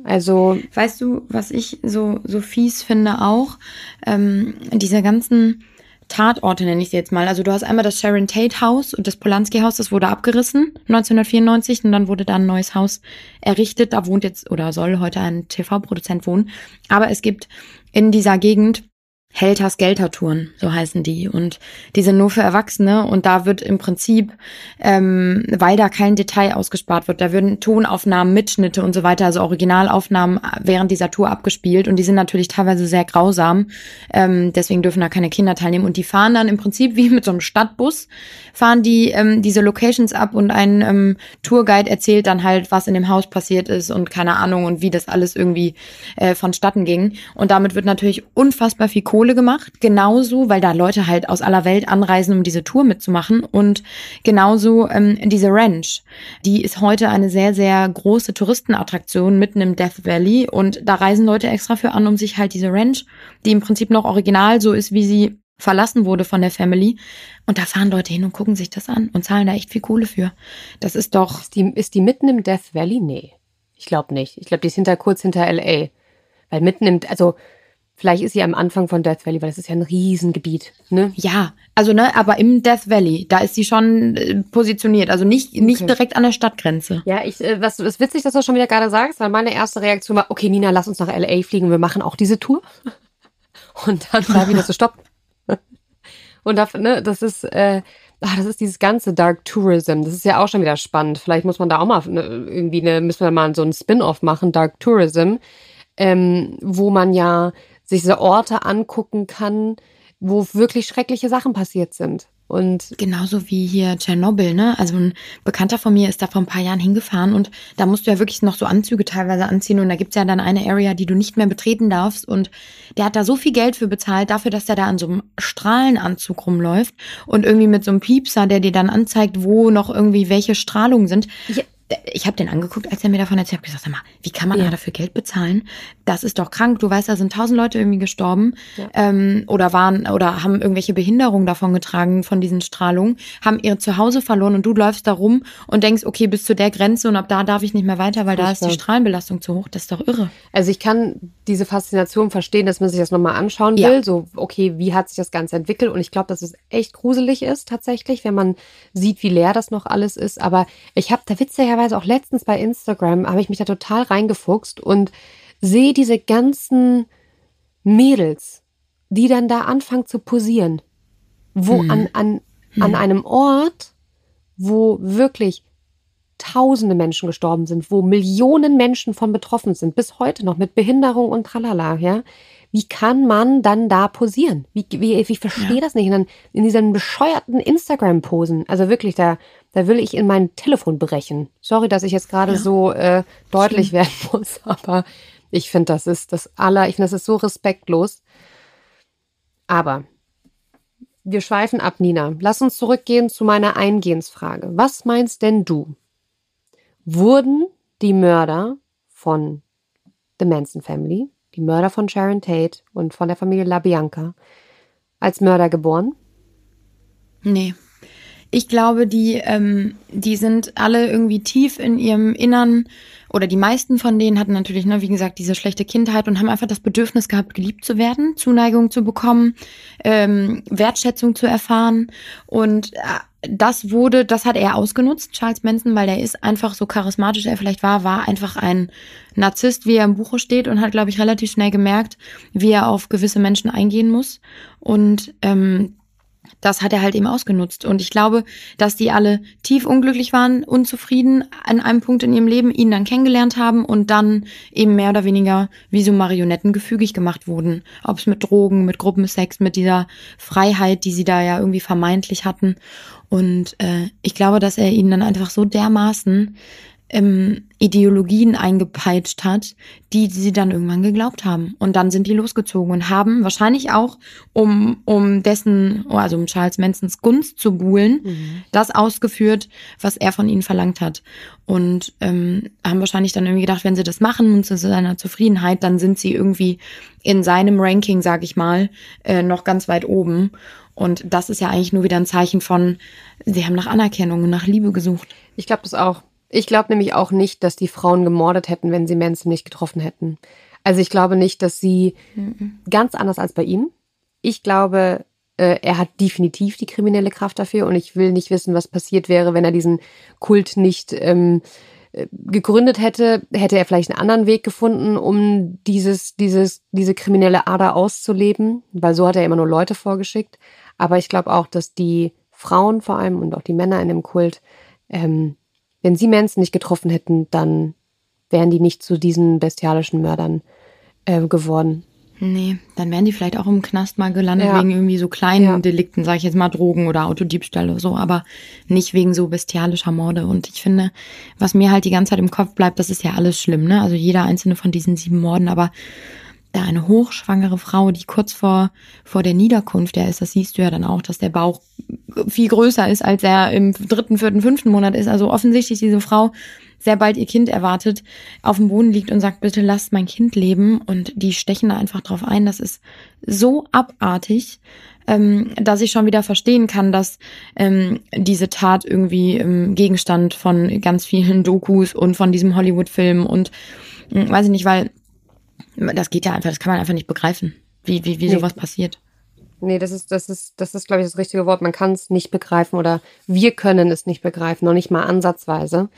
Also weißt du, was ich so so fies finde auch ähm, diese ganzen Tatorte, nenne ich sie jetzt mal. Also du hast einmal das Sharon Tate Haus und das Polanski Haus, das wurde abgerissen 1994 und dann wurde da ein neues Haus errichtet. Da wohnt jetzt oder soll heute ein TV-Produzent wohnen. Aber es gibt in dieser Gegend Helters Geltertouren, so heißen die. Und die sind nur für Erwachsene und da wird im Prinzip, ähm, weil da kein Detail ausgespart wird, da würden Tonaufnahmen, Mitschnitte und so weiter, also Originalaufnahmen während dieser Tour abgespielt und die sind natürlich teilweise sehr grausam. Ähm, deswegen dürfen da keine Kinder teilnehmen. Und die fahren dann im Prinzip wie mit so einem Stadtbus, fahren die ähm, diese Locations ab und ein ähm, Tourguide erzählt dann halt, was in dem Haus passiert ist und keine Ahnung und wie das alles irgendwie äh, vonstatten ging. Und damit wird natürlich unfassbar viel Kohle Kohle gemacht. Genauso, weil da Leute halt aus aller Welt anreisen, um diese Tour mitzumachen. Und genauso ähm, diese Ranch. Die ist heute eine sehr, sehr große Touristenattraktion mitten im Death Valley. Und da reisen Leute extra für an, um sich halt diese Ranch, die im Prinzip noch original so ist, wie sie verlassen wurde von der Family. Und da fahren Leute hin und gucken sich das an und zahlen da echt viel Kohle für. Das ist doch. Ist die, ist die mitten im Death Valley? Nee. Ich glaube nicht. Ich glaube, die ist hinter kurz hinter LA. Weil mitten im, also Vielleicht ist sie am Anfang von Death Valley, weil das ist ja ein Riesengebiet, ne? Ja, also ne, aber im Death Valley, da ist sie schon äh, positioniert, also nicht nicht okay. direkt an der Stadtgrenze. Ja, ich äh, was was witzig, dass du schon wieder gerade sagst, weil meine erste Reaktion war, okay, Nina, lass uns nach LA fliegen, wir machen auch diese Tour. Und dann war wieder so stopp. Und da, ne, das ist äh, ach, das ist dieses ganze Dark Tourism. Das ist ja auch schon wieder spannend. Vielleicht muss man da auch mal ne, irgendwie eine, müssen wir mal so ein Spin-off machen, Dark Tourism, ähm, wo man ja sich diese Orte angucken kann, wo wirklich schreckliche Sachen passiert sind. Und Genauso wie hier Tschernobyl, ne? Also ein Bekannter von mir ist da vor ein paar Jahren hingefahren und da musst du ja wirklich noch so Anzüge teilweise anziehen und da gibt's ja dann eine Area, die du nicht mehr betreten darfst und der hat da so viel Geld für bezahlt, dafür, dass der da an so einem Strahlenanzug rumläuft und irgendwie mit so einem Piepser, der dir dann anzeigt, wo noch irgendwie welche Strahlungen sind. Ja. Ich habe den angeguckt, als er mir davon erzählt hat, gesagt, sag mal, wie kann man Ja. da dafür Geld bezahlen? Das ist doch krank. Du weißt, da sind tausend Leute irgendwie gestorben Ja. ähm, oder waren oder haben irgendwelche Behinderungen davon getragen von diesen Strahlungen, haben ihr Zuhause verloren und du läufst da rum und denkst, okay, bis zu der Grenze und ab da darf ich nicht mehr weiter, weil da ist die. Strahlenbelastung zu hoch. Das ist doch irre. Also ich kann diese Faszination verstehen, dass man sich das nochmal anschauen Ja. will. So, okay, wie hat sich das Ganze entwickelt? Und ich glaube, dass es echt gruselig ist tatsächlich, wenn man sieht, wie leer das noch alles ist. Aber ich habe da witzigerweise auch letztens bei Instagram, habe ich mich da total reingefuchst und sehe diese ganzen Mädels, die dann da anfangen zu posieren. Wo an, an, an einem Ort, wo wirklich tausende Menschen gestorben sind, wo Millionen Menschen von betroffen sind, bis heute noch mit Behinderung und tralala, ja. Wie kann man dann da posieren? Wie, wie, ich verstehe das nicht. Und dann in diesen bescheuerten Instagram-Posen. Also wirklich, da, da will ich in mein Telefon brechen. Sorry, dass ich jetzt gerade so äh, deutlich werden muss, aber ich finde, das ist das aller, ich finde, das ist so respektlos. Aber wir schweifen ab, Nina. Lass uns zurückgehen zu meiner Eingehensfrage. Was meinst denn du? Wurden die Mörder von The Manson Family, die Mörder von Sharon Tate und von der Familie LaBianca als Mörder geboren? Nee. Ich glaube, die, ähm, die sind alle irgendwie tief in ihrem Innern, oder die meisten von denen hatten natürlich, ne, wie gesagt, diese schlechte Kindheit und haben einfach das Bedürfnis gehabt, geliebt zu werden, Zuneigung zu bekommen, ähm, Wertschätzung zu erfahren. Und äh, das wurde, das hat er ausgenutzt, Charles Manson, weil er ist einfach so charismatisch, er vielleicht war, war einfach ein Narzisst, wie er im Buche steht und hat, glaube ich, relativ schnell gemerkt, wie er auf gewisse Menschen eingehen muss. Und ähm, das hat er halt eben ausgenutzt. Und ich glaube, dass die alle tief unglücklich waren, unzufrieden an einem Punkt in ihrem Leben, ihn dann kennengelernt haben und dann eben mehr oder weniger wie so Marionetten gefügig gemacht wurden. Ob es mit Drogen, mit Gruppensex, mit dieser Freiheit, die sie da ja irgendwie vermeintlich hatten. Und äh, ich glaube, dass er ihnen dann einfach so dermaßen ähm, Ideologien eingepeitscht hat, die sie dann irgendwann geglaubt haben. Und dann sind die losgezogen und haben wahrscheinlich auch, um, um dessen, also um Charles Mansons Gunst zu buhlen, das ausgeführt, was er von ihnen verlangt hat. Und ähm, haben wahrscheinlich dann irgendwie gedacht, wenn sie das machen und zu seiner Zufriedenheit, dann sind sie irgendwie in seinem Ranking, sag ich mal, äh, noch ganz weit oben. Und das ist ja eigentlich nur wieder ein Zeichen von, sie haben nach Anerkennung und nach Liebe gesucht. Ich glaube das auch. Ich glaube nämlich auch nicht, dass die Frauen gemordet hätten, wenn sie Manson nicht getroffen hätten. Also ich glaube nicht, dass sie ganz anders als bei ihm. Ich glaube, äh, er hat definitiv die kriminelle Kraft dafür und ich will nicht wissen, was passiert wäre, wenn er diesen Kult nicht ähm, äh, gegründet hätte. Hätte er vielleicht einen anderen Weg gefunden, um dieses, dieses, diese kriminelle Ader auszuleben, weil so hat er immer nur Leute vorgeschickt. Aber ich glaube auch, dass die Frauen vor allem und auch die Männer in dem Kult ähm, wenn sie Manson nicht getroffen hätten, dann wären die nicht zu diesen bestialischen Mördern äh, geworden. Nee, dann wären die vielleicht auch im Knast mal gelandet Ja. wegen irgendwie so kleinen Ja. Delikten, sage ich jetzt mal Drogen oder Autodiebstahl oder so, aber nicht wegen so bestialischer Morde. Und ich finde, was mir halt die ganze Zeit im Kopf bleibt, das ist ja alles schlimm, ne? Also jeder einzelne von diesen sieben Morden, aber da eine hochschwangere Frau, die kurz vor, vor der Niederkunft der ist, das siehst du ja dann auch, dass der Bauch viel größer ist, als er im dritten, vierten, fünften Monat ist. Also offensichtlich diese Frau sehr bald ihr Kind erwartet, auf dem Boden liegt und sagt, bitte lasst mein Kind leben. Und die stechen da einfach drauf ein. Das ist so abartig, ähm, dass ich schon wieder verstehen kann, dass ähm, diese Tat irgendwie ähm, Gegenstand von ganz vielen Dokus und von diesem Hollywood-Film und äh, weiß ich nicht, weil das geht ja einfach, das kann man einfach nicht begreifen, wie, wie, wie Nee. sowas passiert. Nee, das ist, das ist, das ist, glaube ich, das richtige Wort. Man kann es nicht begreifen oder wir können es nicht begreifen, noch nicht mal ansatzweise.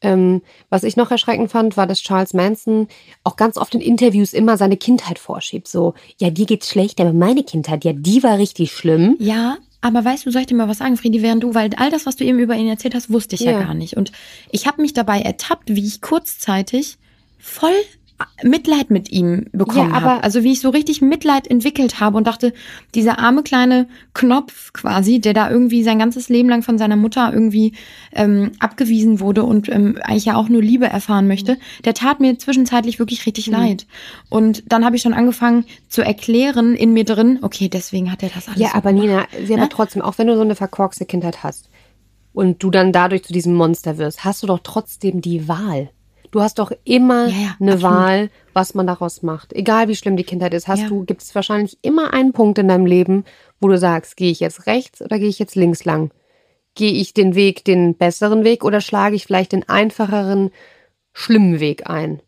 Ähm, was ich noch erschreckend fand, war, dass Charles Manson auch ganz oft in Interviews immer seine Kindheit vorschiebt. So, ja, dir geht's schlecht, aber meine Kindheit, ja, die war richtig schlimm. Ja, aber weißt du, soll ich dir mal was sagen, Friedi, während du, weil all das, was du eben über ihn erzählt hast, wusste ich ja, Ja. gar nicht. Und ich habe mich dabei ertappt, wie ich kurzzeitig voll Mitleid mit ihm bekommen Ja, aber- habe. Also wie ich so richtig Mitleid entwickelt habe und dachte, dieser arme kleine Knopf quasi, der da irgendwie sein ganzes Leben lang von seiner Mutter irgendwie ähm, abgewiesen wurde und ähm, eigentlich ja auch nur Liebe erfahren möchte, der tat mir zwischenzeitlich wirklich richtig Mhm. leid. Und dann habe ich schon angefangen zu erklären in mir drin, okay, deswegen hat er das alles Ja, so aber gemacht. Nina, sie aber Ne? trotzdem, auch wenn du so eine verkorkste Kindheit hast und du dann dadurch zu diesem Monster wirst, hast du doch trotzdem die Wahl. Du hast doch immer Ja, ja, eine absolut. Wahl, was man daraus macht. Egal wie schlimm die Kindheit ist, hast Ja. du, gibt es wahrscheinlich immer einen Punkt in deinem Leben, wo du sagst, gehe ich jetzt rechts oder gehe ich jetzt links lang? Gehe ich den Weg, den besseren Weg oder schlage ich vielleicht den einfacheren, schlimmen Weg ein?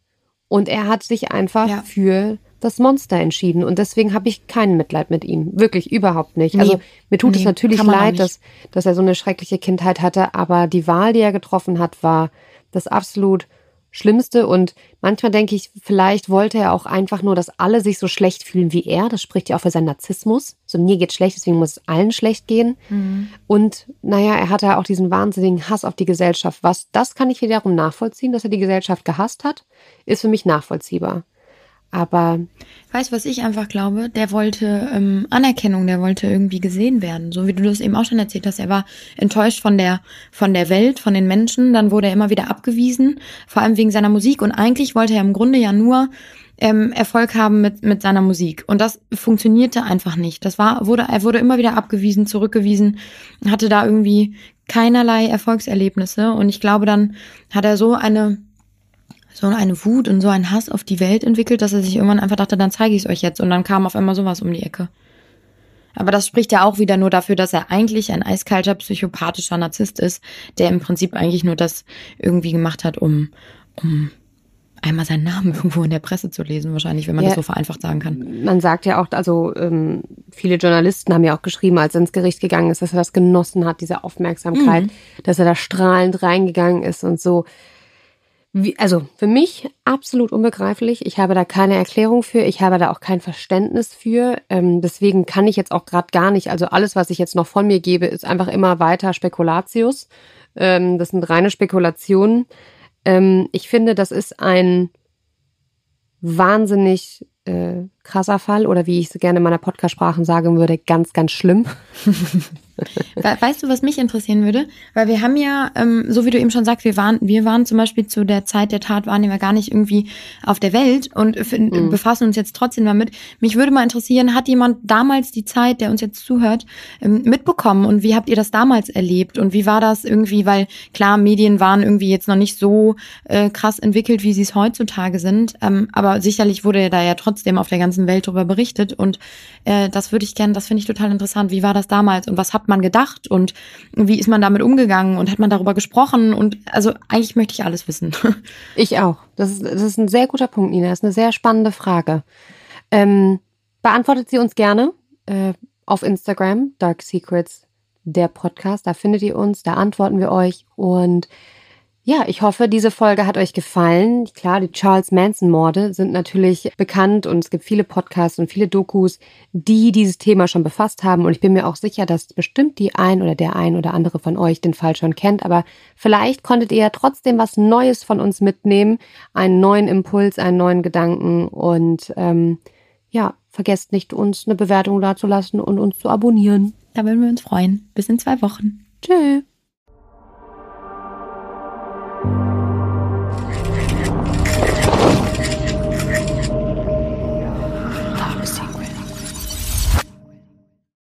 Und er hat sich einfach für das Monster entschieden und deswegen habe ich kein Mitleid mit ihm. Wirklich überhaupt nicht. Also Nee. mir tut es Nee, natürlich man auch leid, dass, dass er so eine schreckliche Kindheit hatte, aber die Wahl, die er getroffen hat, war das absolut Schlimmste. Und manchmal denke ich, vielleicht wollte er auch einfach nur, dass alle sich so schlecht fühlen wie er. Das spricht ja auch für seinen Narzissmus. So mir geht schlecht, deswegen muss es allen schlecht gehen. Mhm. Und naja, er hatte auch diesen wahnsinnigen Hass auf die Gesellschaft. Was, das kann ich wiederum nachvollziehen, dass er die Gesellschaft gehasst hat, ist für mich nachvollziehbar. Aber Weißt du, was ich einfach glaube? Der wollte ähm, Anerkennung, der wollte irgendwie gesehen werden. So wie du das eben auch schon erzählt hast. Er war enttäuscht von der, von der Welt, von den Menschen. Dann wurde er immer wieder abgewiesen, vor allem wegen seiner Musik. Und eigentlich wollte er im Grunde ja nur ähm, Erfolg haben mit, mit seiner Musik. Und das funktionierte einfach nicht. Das war, wurde, er wurde immer wieder abgewiesen, zurückgewiesen, hatte da irgendwie keinerlei Erfolgserlebnisse. Und ich glaube, dann hat er so eine so eine Wut und so einen Hass auf die Welt entwickelt, dass er sich irgendwann einfach dachte, dann zeige ich es euch jetzt. Und dann kam auf einmal sowas um die Ecke. Aber das spricht ja auch wieder nur dafür, dass er eigentlich ein eiskalter, psychopathischer Narzisst ist, der im Prinzip eigentlich nur das irgendwie gemacht hat, um, um einmal seinen Namen irgendwo in der Presse zu lesen, wahrscheinlich, wenn man Ja. das so vereinfacht sagen kann. man sagt ja auch, also ähm, viele Journalisten haben ja auch geschrieben, als er ins Gericht gegangen ist, dass er das genossen hat, diese Aufmerksamkeit, Mhm. dass er da strahlend reingegangen ist und so. Wie, also für mich absolut unbegreiflich. Ich habe da keine Erklärung für. Ich habe da auch kein Verständnis für. Ähm, deswegen kann ich jetzt auch gerade gar nicht. Also alles, was ich jetzt noch von mir gebe, ist einfach immer weiter Spekulatius. Ähm, das sind reine Spekulationen. Ähm, ich finde, das ist ein wahnsinnig äh, krasser Fall oder wie ich es gerne in meiner Podcast-Sprachen sagen würde, ganz, ganz schlimm. We- Weißt du, was mich interessieren würde? Weil wir haben ja, ähm, so wie du eben schon sagst, wir waren, wir waren zum Beispiel zu der Zeit der Tat, waren wir gar nicht irgendwie auf der Welt und f- befassen uns jetzt trotzdem damit. Mich würde mal interessieren, hat jemand damals die Zeit, der uns jetzt zuhört, ähm, mitbekommen und wie habt ihr das damals erlebt und wie war das irgendwie, weil klar, Medien waren irgendwie jetzt noch nicht so äh, krass entwickelt, wie sie es heutzutage sind, ähm, aber sicherlich wurde da ja trotzdem auf der ganzen Welt darüber berichtet und äh, das würde ich gerne, das finde ich total interessant. Wie war das damals und was man gedacht und wie ist man damit umgegangen und hat man darüber gesprochen und also eigentlich möchte ich alles wissen. Ich auch. Das ist, das ist ein sehr guter Punkt, Nina. Das ist eine sehr spannende Frage. Ähm, beantwortet sie uns gerne äh, auf Instagram, Dark Secrets, der Podcast. Da findet ihr uns, da antworten wir euch. Und ja, ich hoffe, diese Folge hat euch gefallen. Klar, die Charles Manson-Morde sind natürlich bekannt und es gibt viele Podcasts und viele Dokus, die dieses Thema schon befasst haben. Und ich bin mir auch sicher, dass bestimmt die ein oder der ein oder andere von euch den Fall schon kennt. Aber vielleicht konntet ihr ja trotzdem was Neues von uns mitnehmen, einen neuen Impuls, einen neuen Gedanken. Und ähm, ja, vergesst nicht, uns eine Bewertung dazulassen und uns zu abonnieren. da würden wir uns freuen. Bis in zwei Wochen. Tschüss.